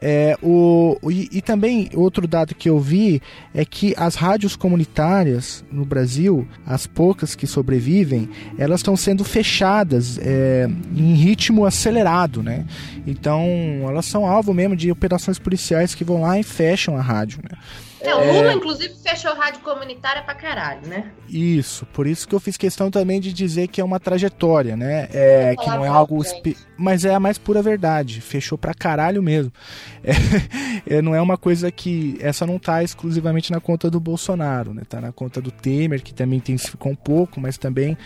É, o, e, e, também outro dado que eu vi é que as rádios comunitárias no Brasil, as poucas que sobrevivem, elas estão sendo fechadas é, em ritmo acelerado, né? Então elas são alvo mesmo de operações policiais que vão lá e fecham a rádio, né? É, o Lula, é... inclusive, fechou rádio comunitária pra caralho, né? Isso, por isso que eu fiz questão também de dizer que é uma trajetória, né? É, que não é algo. Mas é a mais pura verdade. Fechou pra caralho mesmo. É, é, não é uma coisa que. Essa não tá exclusivamente na conta do Bolsonaro, né? Tá na conta do Temer, que também intensificou um pouco, mas também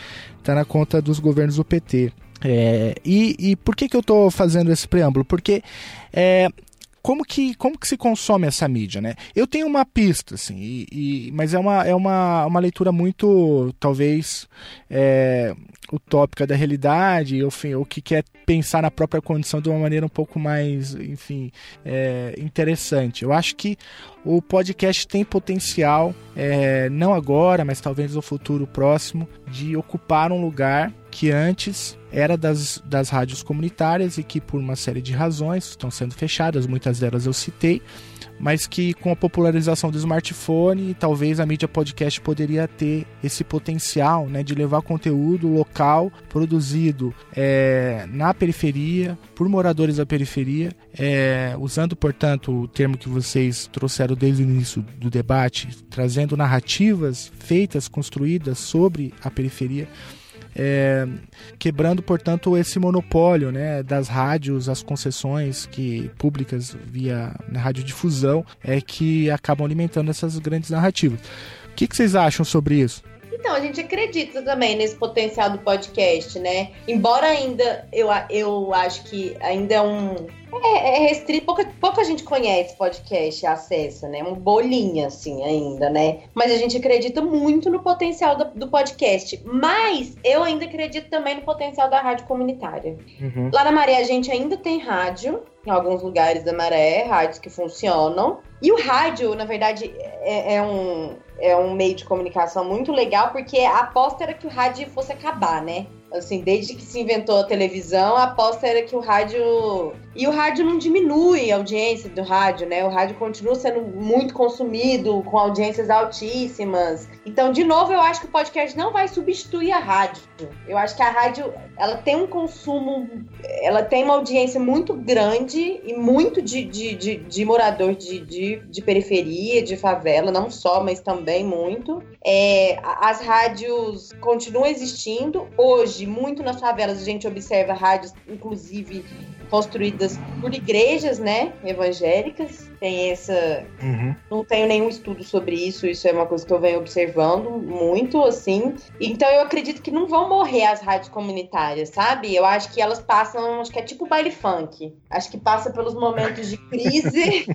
tá na conta dos governos do PT. É, e, e, por que, que eu estou fazendo esse preâmbulo? Porque é, como que, como que se consome essa mídia, né? Eu tenho uma pista, assim, e, e, mas é, uma, é uma, uma leitura muito, talvez, é, utópica da realidade, enfim, ou que quer pensar na própria condição de uma maneira um pouco mais, enfim, é, interessante. Eu acho que o podcast tem potencial, é, não agora, mas talvez no futuro próximo, de ocupar um lugar que antes era das, das rádios comunitárias e que por uma série de razões estão sendo fechadas, muitas delas eu citei, mas que com a popularização do smartphone, talvez a mídia podcast poderia ter esse potencial né, de levar conteúdo local produzido é, na periferia, por moradores da periferia, é, usando, portanto, o termo que vocês trouxeram desde o início do debate, trazendo narrativas feitas, construídas sobre a periferia é, quebrando, portanto, esse monopólio né, das rádios, as concessões que públicas via né, radiodifusão é que acabam alimentando essas grandes narrativas. O que, que vocês acham sobre isso? Então, a gente acredita também nesse potencial do podcast, né? Embora ainda eu, eu acho que ainda é um. É, é restrito, pouca, pouca gente conhece podcast, acessa, né? Um bolinha, assim, ainda, né? Mas a gente acredita muito no potencial do, do podcast. Mas eu ainda acredito também no potencial da rádio comunitária. Uhum. Lá na Maré a gente ainda tem rádio, em alguns lugares da Maré, rádios que funcionam. E o rádio, na verdade, é, é um é um meio de comunicação muito legal, porque a aposta era que o rádio fosse acabar, né? Assim, desde que se inventou a televisão, a aposta era que o rádio E o rádio não diminui a audiência do rádio, né? O rádio continua sendo muito consumido, com audiências altíssimas. Então, de novo, eu acho que o podcast não vai substituir a rádio. Eu acho que a rádio, ela tem um consumo, ela tem uma audiência muito grande e muito de, de, de, de morador de, de, de periferia, de favela, não só, mas também muito. É, as rádios continuam existindo. Hoje, muito nas favelas, a gente observa rádios, inclusive construídas por igrejas, né, evangélicas. Tem essa. Uhum. Não tenho nenhum estudo sobre isso, isso é uma coisa que eu venho observando muito, assim. Então eu acredito que não vão morrer as rádios comunitárias, sabe? Eu acho que elas passam, acho que é tipo baile funk. Acho que passa pelos momentos de crise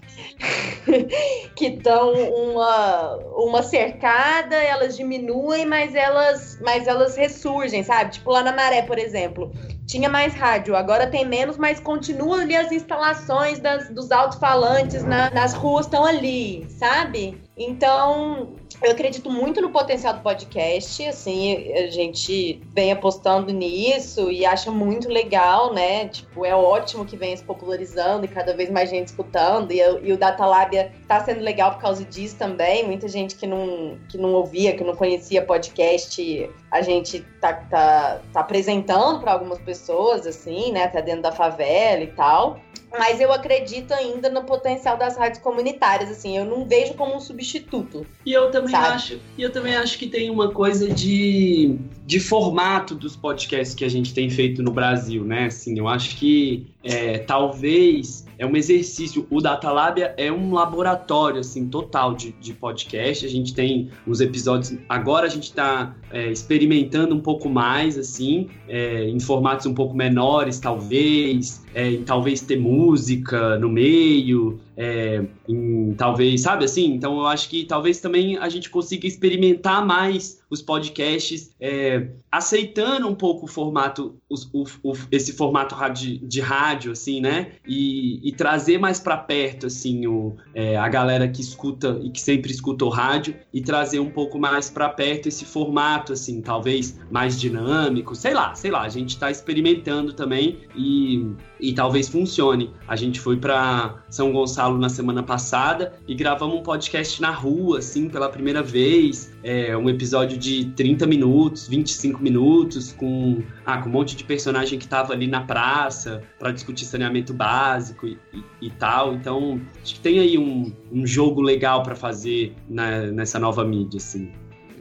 que dão uma, uma cercada, elas diminuem, mas elas, mas elas ressurgem, sabe? Tipo lá na Maré, por exemplo tinha mais rádio, agora tem menos, mas continua ali as instalações das, dos alto-falantes na, nas ruas estão ali, sabe? Então, eu acredito muito no potencial do podcast, assim, a gente vem apostando nisso e acha muito legal, né? Tipo, é ótimo que venha se popularizando e cada vez mais gente escutando, e, e o Data Lábia tá sendo legal por causa disso também. Muita gente que não, que não ouvia, que não conhecia podcast, a gente tá, tá, tá apresentando para algumas pessoas, assim, né? Até dentro da favela e tal. Mas eu acredito ainda no potencial das rádios comunitárias, assim, eu não vejo como um substituto. E eu também sabe? acho, e eu também acho que tem uma coisa de, de formato dos podcasts que a gente tem feito no Brasil, né? Assim, eu acho que é, talvez é um exercício. O Datalabia é um laboratório, assim, total de, de podcast. A gente tem uns episódios. Agora a gente está é, experimentando um pouco mais, assim, é, em formatos um pouco menores, talvez. É, talvez ter música no meio, é, em, talvez, sabe assim? Então eu acho que talvez também a gente consiga experimentar mais os podcasts, é, aceitando um pouco o formato, o, o- esse formato rádio- de rádio, assim, né? E, e trazer mais para perto, assim, o, é, a galera que escuta e que sempre escutou rádio e trazer um pouco mais para perto esse formato, assim, talvez mais dinâmico, sei lá, sei lá. A gente está experimentando também e, e talvez funcione. A gente foi para São Gonçalo na semana passada e gravamos um podcast na rua, assim, pela primeira vez. É, um episódio de 30 minutos, 25 minutos, com, ah, com um monte de personagem que tava ali na praça para discutir saneamento básico e, e- e tal. Então, acho que tem aí um, um jogo legal para fazer na- nessa nova mídia, assim.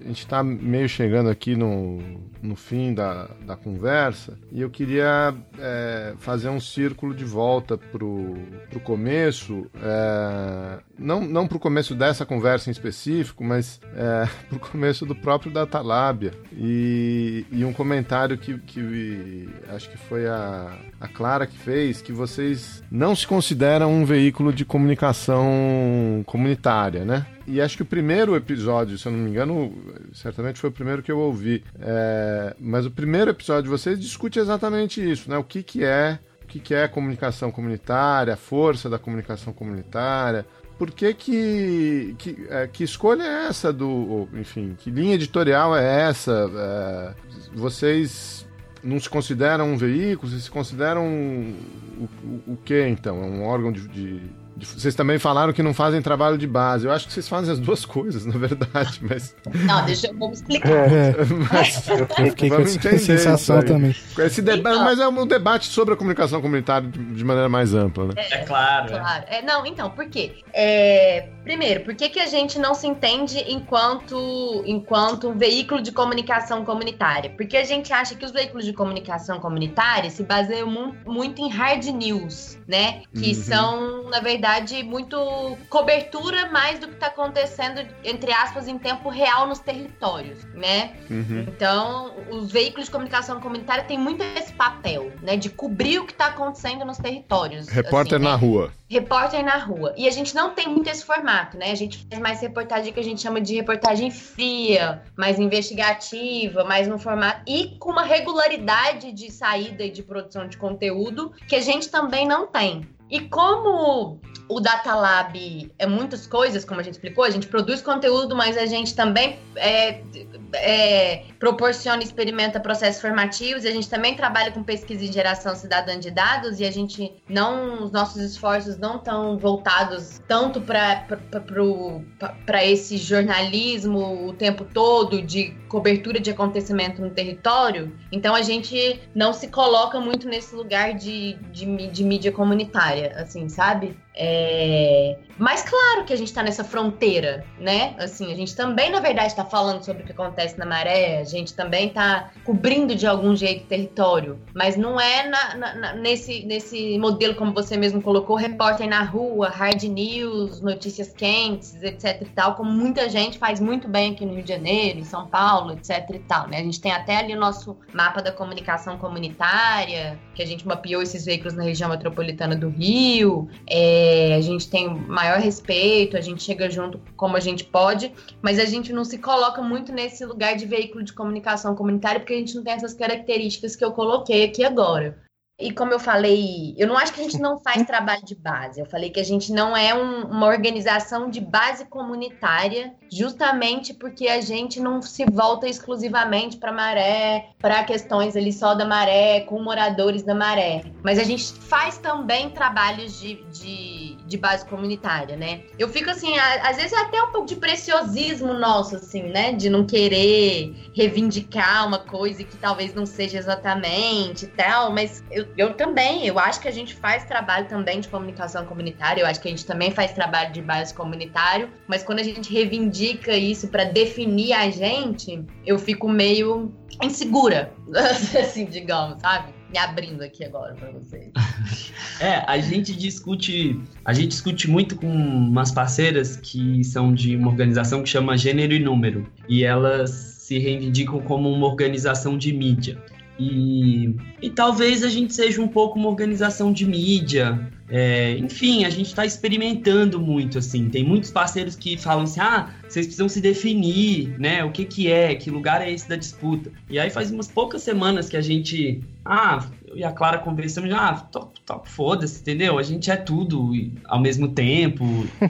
A gente está meio chegando aqui no, no fim da, da conversa e eu queria é, fazer um círculo de volta pro, pro começo, é, não, não pro começo dessa conversa em específico, mas é, pro começo do próprio Datalábia e, e um comentário que, que acho que foi a, a Clara que fez, que vocês não se consideram um veículo de comunicação comunitária, né? E acho que o primeiro episódio, se eu não me engano, certamente foi o primeiro que eu ouvi. É, mas o primeiro episódio de vocês discute exatamente isso, né? O que, que é, o que, que é comunicação comunitária, a força da comunicação comunitária. Por que que, que, é, que escolha é essa do, enfim, que linha editorial é essa? É, vocês não se consideram um veículo? Vocês se consideram o, o, o que então? É um órgão de- de- Vocês também falaram que não fazem trabalho de base. Eu acho que vocês fazem as duas coisas, na verdade, mas. Não, deixa eu vamos explicar. É. Mas, Eu fiquei com essa sensação também. Esse deba- Então. Mas é um debate sobre a comunicação comunitária de, maneira mais ampla, né? É claro. Claro. É, não, então, por quê? É, primeiro, por que, que a gente não se entende enquanto, enquanto um veículo de comunicação comunitária? Porque a gente acha que os veículos de comunicação comunitária se baseiam mu- muito em hard news, né? Que Uhum. são, na verdade, muito cobertura mais do que está acontecendo, entre aspas, em tempo real nos territórios, né? Uhum. Então, os veículos de comunicação comunitária têm muito esse papel, né? De cobrir o que está acontecendo nos territórios. Repórter assim, né? na rua. Repórter na rua. E a gente não tem muito esse formato, né? A gente faz mais reportagem que a gente chama de reportagem fria, mais investigativa, mais no formato. E com uma regularidade de saída e de produção de conteúdo que a gente também não tem. E como o Data Lab é muitas coisas, como a gente explicou, a gente produz conteúdo, mas a gente também é, é, proporciona e experimenta processos formativos, e a gente também trabalha com pesquisa em geração cidadã de dados, e a gente não, os nossos esforços não estão voltados tanto para esse jornalismo o tempo todo de cobertura de acontecimento no território, então a gente não se coloca muito nesse lugar de, de, de mídia comunitária, assim, sabe? É... Mas claro que a gente está nessa fronteira, né? Assim, a gente também, na verdade, está falando sobre o que acontece na maré, a gente também está cobrindo de algum jeito o território, mas não é na, na, nesse, nesse modelo, como você mesmo colocou, repórter na rua, hard news, notícias quentes, etc e tal, como muita gente faz muito bem aqui no Rio de Janeiro, em São Paulo, etc e tal, né? A gente tem até ali o nosso mapa da comunicação comunitária, que a gente mapeou esses veículos na região metropolitana do Rio, é, a gente tem maior respeito, a gente chega junto como a gente pode, mas a gente não se coloca muito nesse lugar de veículo de comunicação comunitária porque a gente não tem essas características que eu coloquei aqui agora. E como eu falei, eu não acho que a gente não faz trabalho de base. Eu falei que a gente não é um, uma organização de base comunitária, justamente porque a gente não se volta exclusivamente para maré, para questões ali só da maré, com moradores da maré. Mas a gente faz também trabalhos de, de, de base comunitária, né? Eu fico assim, às vezes é até um pouco de preciosismo nosso, assim, né? De não querer reivindicar uma coisa que talvez não seja exatamente e tal, mas eu, eu também, eu acho que a gente faz trabalho também de comunicação comunitária, eu acho que a gente também faz trabalho de base comunitário, mas quando a gente reivindica isso para definir a gente, eu fico meio insegura, assim, digamos, sabe? Me abrindo aqui agora para vocês. é, a gente discute, a gente discute muito com umas parceiras que são de uma organização que chama Gênero e Número, e elas se reivindicam como uma organização de mídia. E, e talvez a gente seja um pouco uma organização de mídia. É, enfim, a gente está experimentando muito, assim. Tem muitos parceiros que falam assim, ah, vocês precisam se definir, né? O que que é, que lugar é esse da disputa. E aí faz umas poucas semanas que a gente, ah, eu e a Clara conversamos, ah, top, top, foda-se, entendeu? A gente é tudo ao mesmo tempo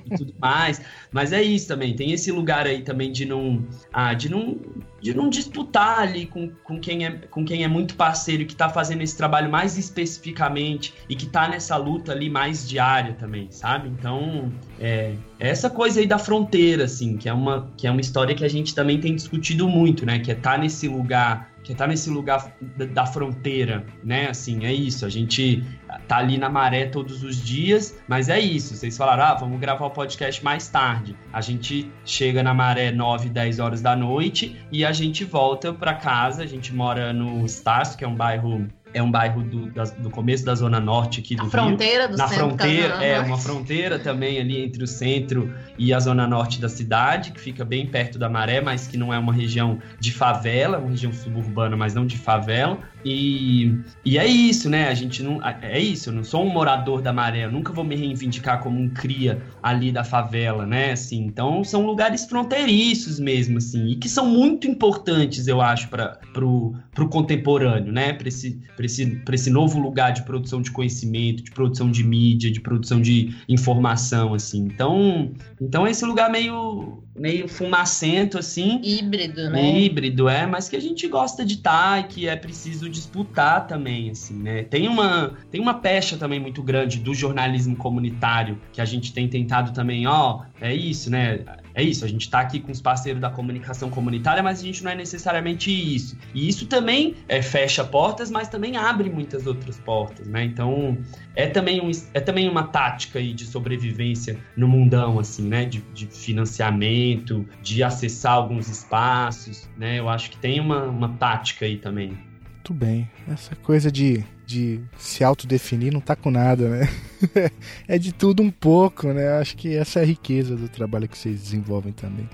e tudo mais. Mas é isso também, tem esse lugar aí também de não, ah, de não, de não disputar ali com, com, quem, é, com quem é muito parceiro que tá fazendo esse trabalho mais especificamente e que tá nessa luta ali mais diária também, sabe? Então, é, é essa coisa aí da fronteira, assim, que é uma, que é uma história que a gente também tem discutido muito, né? Que é estar tá nesse lugar que tá nesse lugar da, fronteira, né? Assim, é isso. A gente tá ali na maré todos os dias, mas é isso. Vocês falaram, ah, vamos gravar o podcast mais tarde. A gente chega na maré 9, 10 horas da noite e a gente volta para casa. A gente mora no Estácio, que é um bairro é um bairro do, da, do começo da zona norte aqui do a fronteira do Na centro fronteira, é uma fronteira também ali entre o centro e a zona norte da cidade, que fica bem perto da Maré, mas que não é uma região de favela, uma região suburbana, mas não de favela. E, e é isso, né? A gente não. É isso, eu não sou um morador da maré, eu nunca vou me reivindicar como um cria ali da favela, né? Assim, então são lugares fronteiriços mesmo, assim, e que são muito importantes, eu acho, para pro, pro contemporâneo, né? Para esse, esse, esse novo lugar de produção de conhecimento, de produção de mídia, de produção de informação, assim. Então, então é esse lugar meio meio fumacento, assim. Híbrido, né? Híbrido, é, mas que a gente gosta de estar tá, e que é preciso disputar também, assim, né? Tem uma, tem uma pecha também muito grande do jornalismo comunitário, que a gente tem tentado também, ó, é isso, né? É isso, a gente está aqui com os parceiros da comunicação comunitária, mas a gente não é necessariamente isso. E isso também é, fecha portas, mas também abre muitas outras portas, né? Então, é também, um, é também uma tática aí de sobrevivência no mundão, assim, né? De, de financiamento, de acessar alguns espaços, né? Eu acho que tem uma, uma tática aí também. Muito bem. Essa coisa de de se autodefinir não tá com nada, né? é de tudo um pouco, né? Acho que essa é a riqueza do trabalho que vocês desenvolvem também.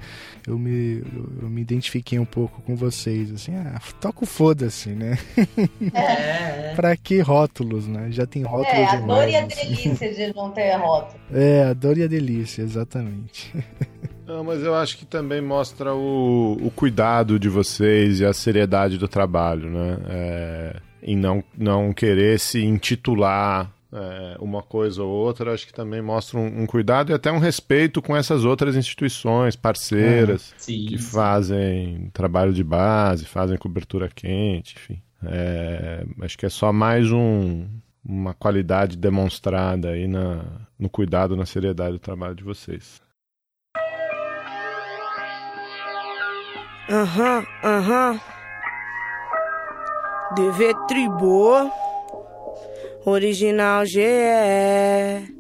Eu me, eu, eu me identifiquei um pouco com vocês, assim, ah, toca o foda-se, né? É, é. pra que rótulos, né? Já tem rótulos É, a demais, dor e a assim. delícia de não ter rótulo. É, a dor e a delícia, exatamente. Não, mas eu acho que também mostra o, o cuidado de vocês e a seriedade do trabalho, né? É em não, não querer se intitular é, uma coisa ou outra, acho que também mostra um, um, cuidado e até um respeito com essas outras instituições parceiras é, sim, que sim. fazem trabalho de base, fazem cobertura quente, enfim. É, acho que é só mais um, uma qualidade demonstrada aí na, no cuidado, na seriedade do trabalho de vocês. Aham, aham. DV Tribo. Original GE.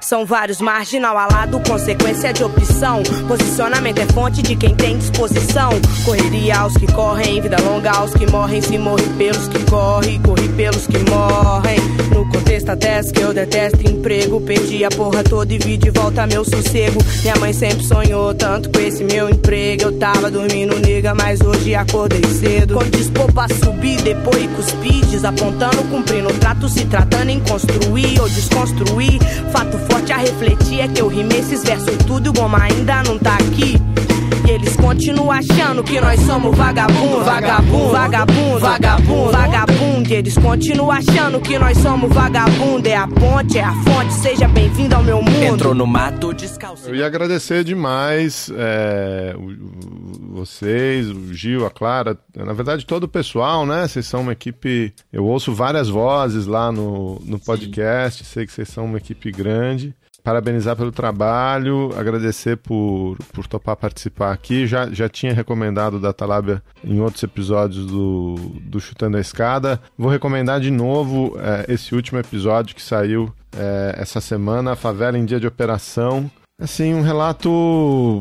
São vários marginal alado, consequência de opção. Posicionamento é fonte de quem tem disposição. Correria aos que correm, vida longa aos que morrem. Se morre pelos que correm, corre pelos que morrem. No contexto até que eu detesto emprego. Perdi a porra toda e vi de volta meu sossego. Minha mãe sempre sonhou tanto com esse meu emprego. Eu tava dormindo, nega, mas hoje acordei cedo. Com dispor pra subir, depois cuspir, desapontando, cumprindo trato, se tratando em construir ou desconstruir. Fato forte a refletir é que eu rimei esses versos tudo e o goma ainda não tá aqui. E eles continuam achando que nós somos vagabundo, vagabundo, vagabundo, vagabundo, vagabundo. E eles continuam achando que nós somos vagabundo. É a ponte, é a fonte, seja bem-vindo ao meu mundo. Entrou no mato descalço. Eu ia agradecer demais é, vocês, o Gil, a Clara, na verdade todo o pessoal, né? Vocês são uma equipe. Eu ouço várias vozes lá no, no podcast, Sim. sei que vocês são uma equipe grande parabenizar pelo trabalho, agradecer por, por topar participar aqui. Já, já tinha recomendado da Talábia em outros episódios do, do Chutando a Escada. Vou recomendar de novo é, esse último episódio que saiu é, essa semana, Favela em Dia de Operação. Assim, um relato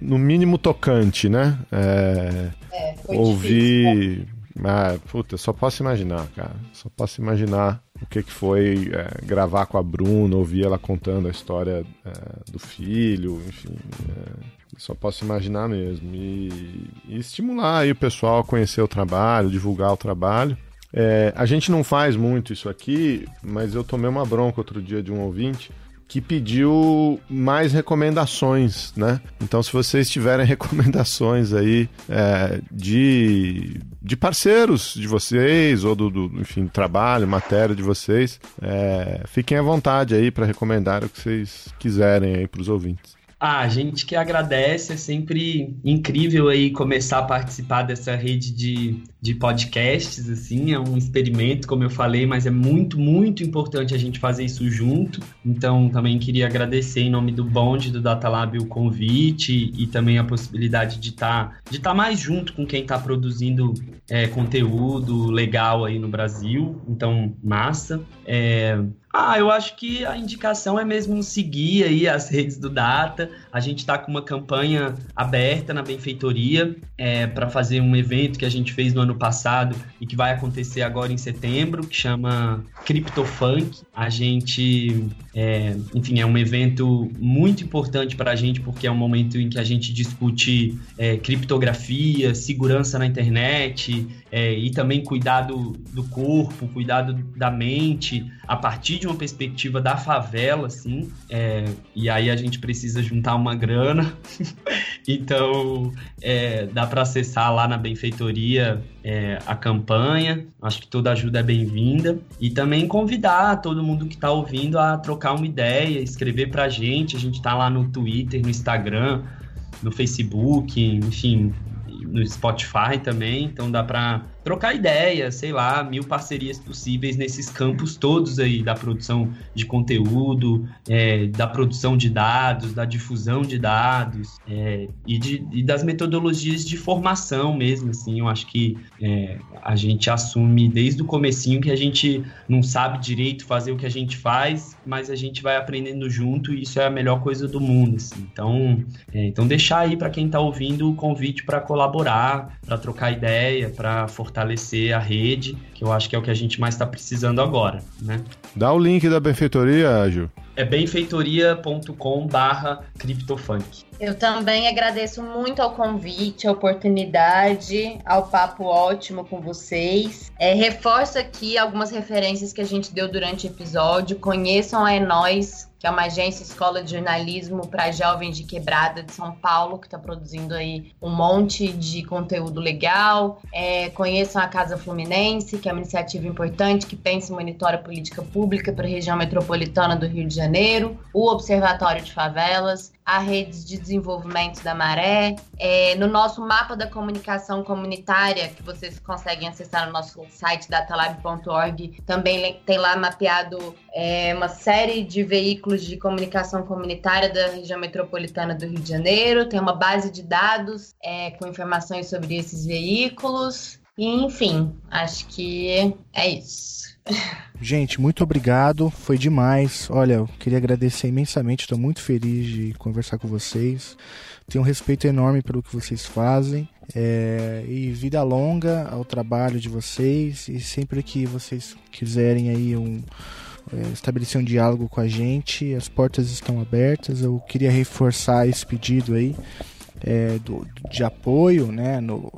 no mínimo tocante, né? É, é, ouvir. Difícil, ah, puta, só posso imaginar, cara. Só posso imaginar o que, que foi é, gravar com a Bruna, ouvir ela contando a história é, do filho, enfim. É, só posso imaginar mesmo. E, e, estimular aí o pessoal a conhecer o trabalho, divulgar o trabalho. É, a gente não faz muito isso aqui, mas eu tomei uma bronca outro dia de um ouvinte que pediu mais recomendações, né? Então, se vocês tiverem recomendações aí é, de, de parceiros de vocês ou do, do enfim, trabalho, matéria de vocês, é, fiquem à vontade aí para recomendar o que vocês quiserem aí para os ouvintes. Ah, a gente que agradece, é sempre incrível aí começar a participar dessa rede de, de podcasts, assim, é um experimento, como eu falei, mas é muito, muito importante a gente fazer isso junto. Então, também queria agradecer em nome do Bonde, do Datalab, o convite e também a possibilidade de estar tá, de tá mais junto com quem está produzindo é, conteúdo legal aí no Brasil. Então, massa. É, ah, eu acho que a indicação é mesmo seguir aí as redes do Data. A gente está com uma campanha aberta na benfeitoria é, para fazer um evento que a gente fez no ano passado e que vai acontecer agora em setembro, que chama CryptoFunk. A gente, é, enfim, é um evento muito importante para a gente porque é um momento em que a gente discute é, criptografia, segurança na internet é, e também cuidado do corpo, cuidado da mente a partir de uma perspectiva da favela, assim, é, e aí a gente precisa juntar uma grana, então é, dá para acessar lá na benfeitoria é, a campanha, acho que toda ajuda é bem-vinda, e também convidar todo mundo que está ouvindo a trocar uma ideia, escrever para a gente, a gente está lá no Twitter, no Instagram, no Facebook, enfim, no Spotify também, então dá para trocar ideia, sei lá, mil parcerias possíveis nesses campos todos aí da produção de conteúdo, é, da produção de dados, da difusão de dados é, e, de, e, das metodologias de formação mesmo, assim, eu acho que é, a gente assume desde o comecinho que a gente não sabe direito fazer o que a gente faz, mas a gente vai aprendendo junto e isso é a melhor coisa do mundo, assim. então, é, então deixar aí para quem está ouvindo o convite para colaborar, para trocar ideia, para fortalecer fortalecer a rede, que eu acho que é o que a gente mais está precisando agora, né? Dá o link da benfeitoria, Gil. É benfeitoria.com barra criptofunk. Eu também agradeço muito ao convite, a oportunidade, ao papo ótimo com vocês. É, reforço aqui algumas referências que a gente deu durante o episódio. Conheçam a É Nós, que é uma agência escola de jornalismo para jovens de quebrada de São Paulo, que está produzindo aí um monte de conteúdo legal. É, conheçam a Casa Fluminense, que é uma iniciativa importante que pensa em monitora política pública para a região metropolitana do Rio de Janeiro, o Observatório de Favelas, a rede de desenvolvimento da Maré. É, no nosso mapa da comunicação comunitária, que vocês conseguem acessar no nosso site datalab.org, também tem lá mapeado é, uma série de veículos de comunicação comunitária da região metropolitana do Rio de Janeiro. Tem uma base de dados é, com informações sobre esses veículos. E, enfim, acho que é isso. Gente, muito obrigado, foi demais. Olha, eu queria agradecer imensamente, estou muito feliz de conversar com vocês. Tenho um respeito enorme pelo que vocês fazem. É, e vida longa ao trabalho de vocês. E sempre que vocês quiserem aí um, é, estabelecer um diálogo com a gente, as portas estão abertas. Eu queria reforçar esse pedido aí é, do, de apoio né, no,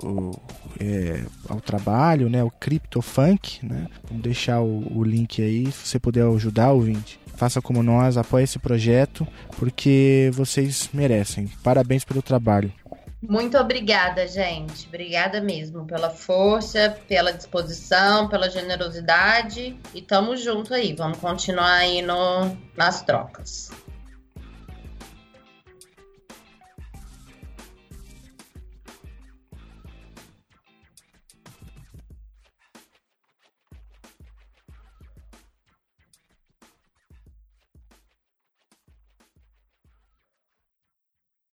é, ao trabalho, né, o CryptoFunk. Né? Vamos deixar o, o link aí, se você puder ajudar, ouvinte. Faça como nós, apoie esse projeto, porque vocês merecem. Parabéns pelo trabalho. Muito obrigada, gente. Obrigada mesmo pela força, pela disposição, pela generosidade. E tamo junto aí. Vamos continuar aí no, nas trocas.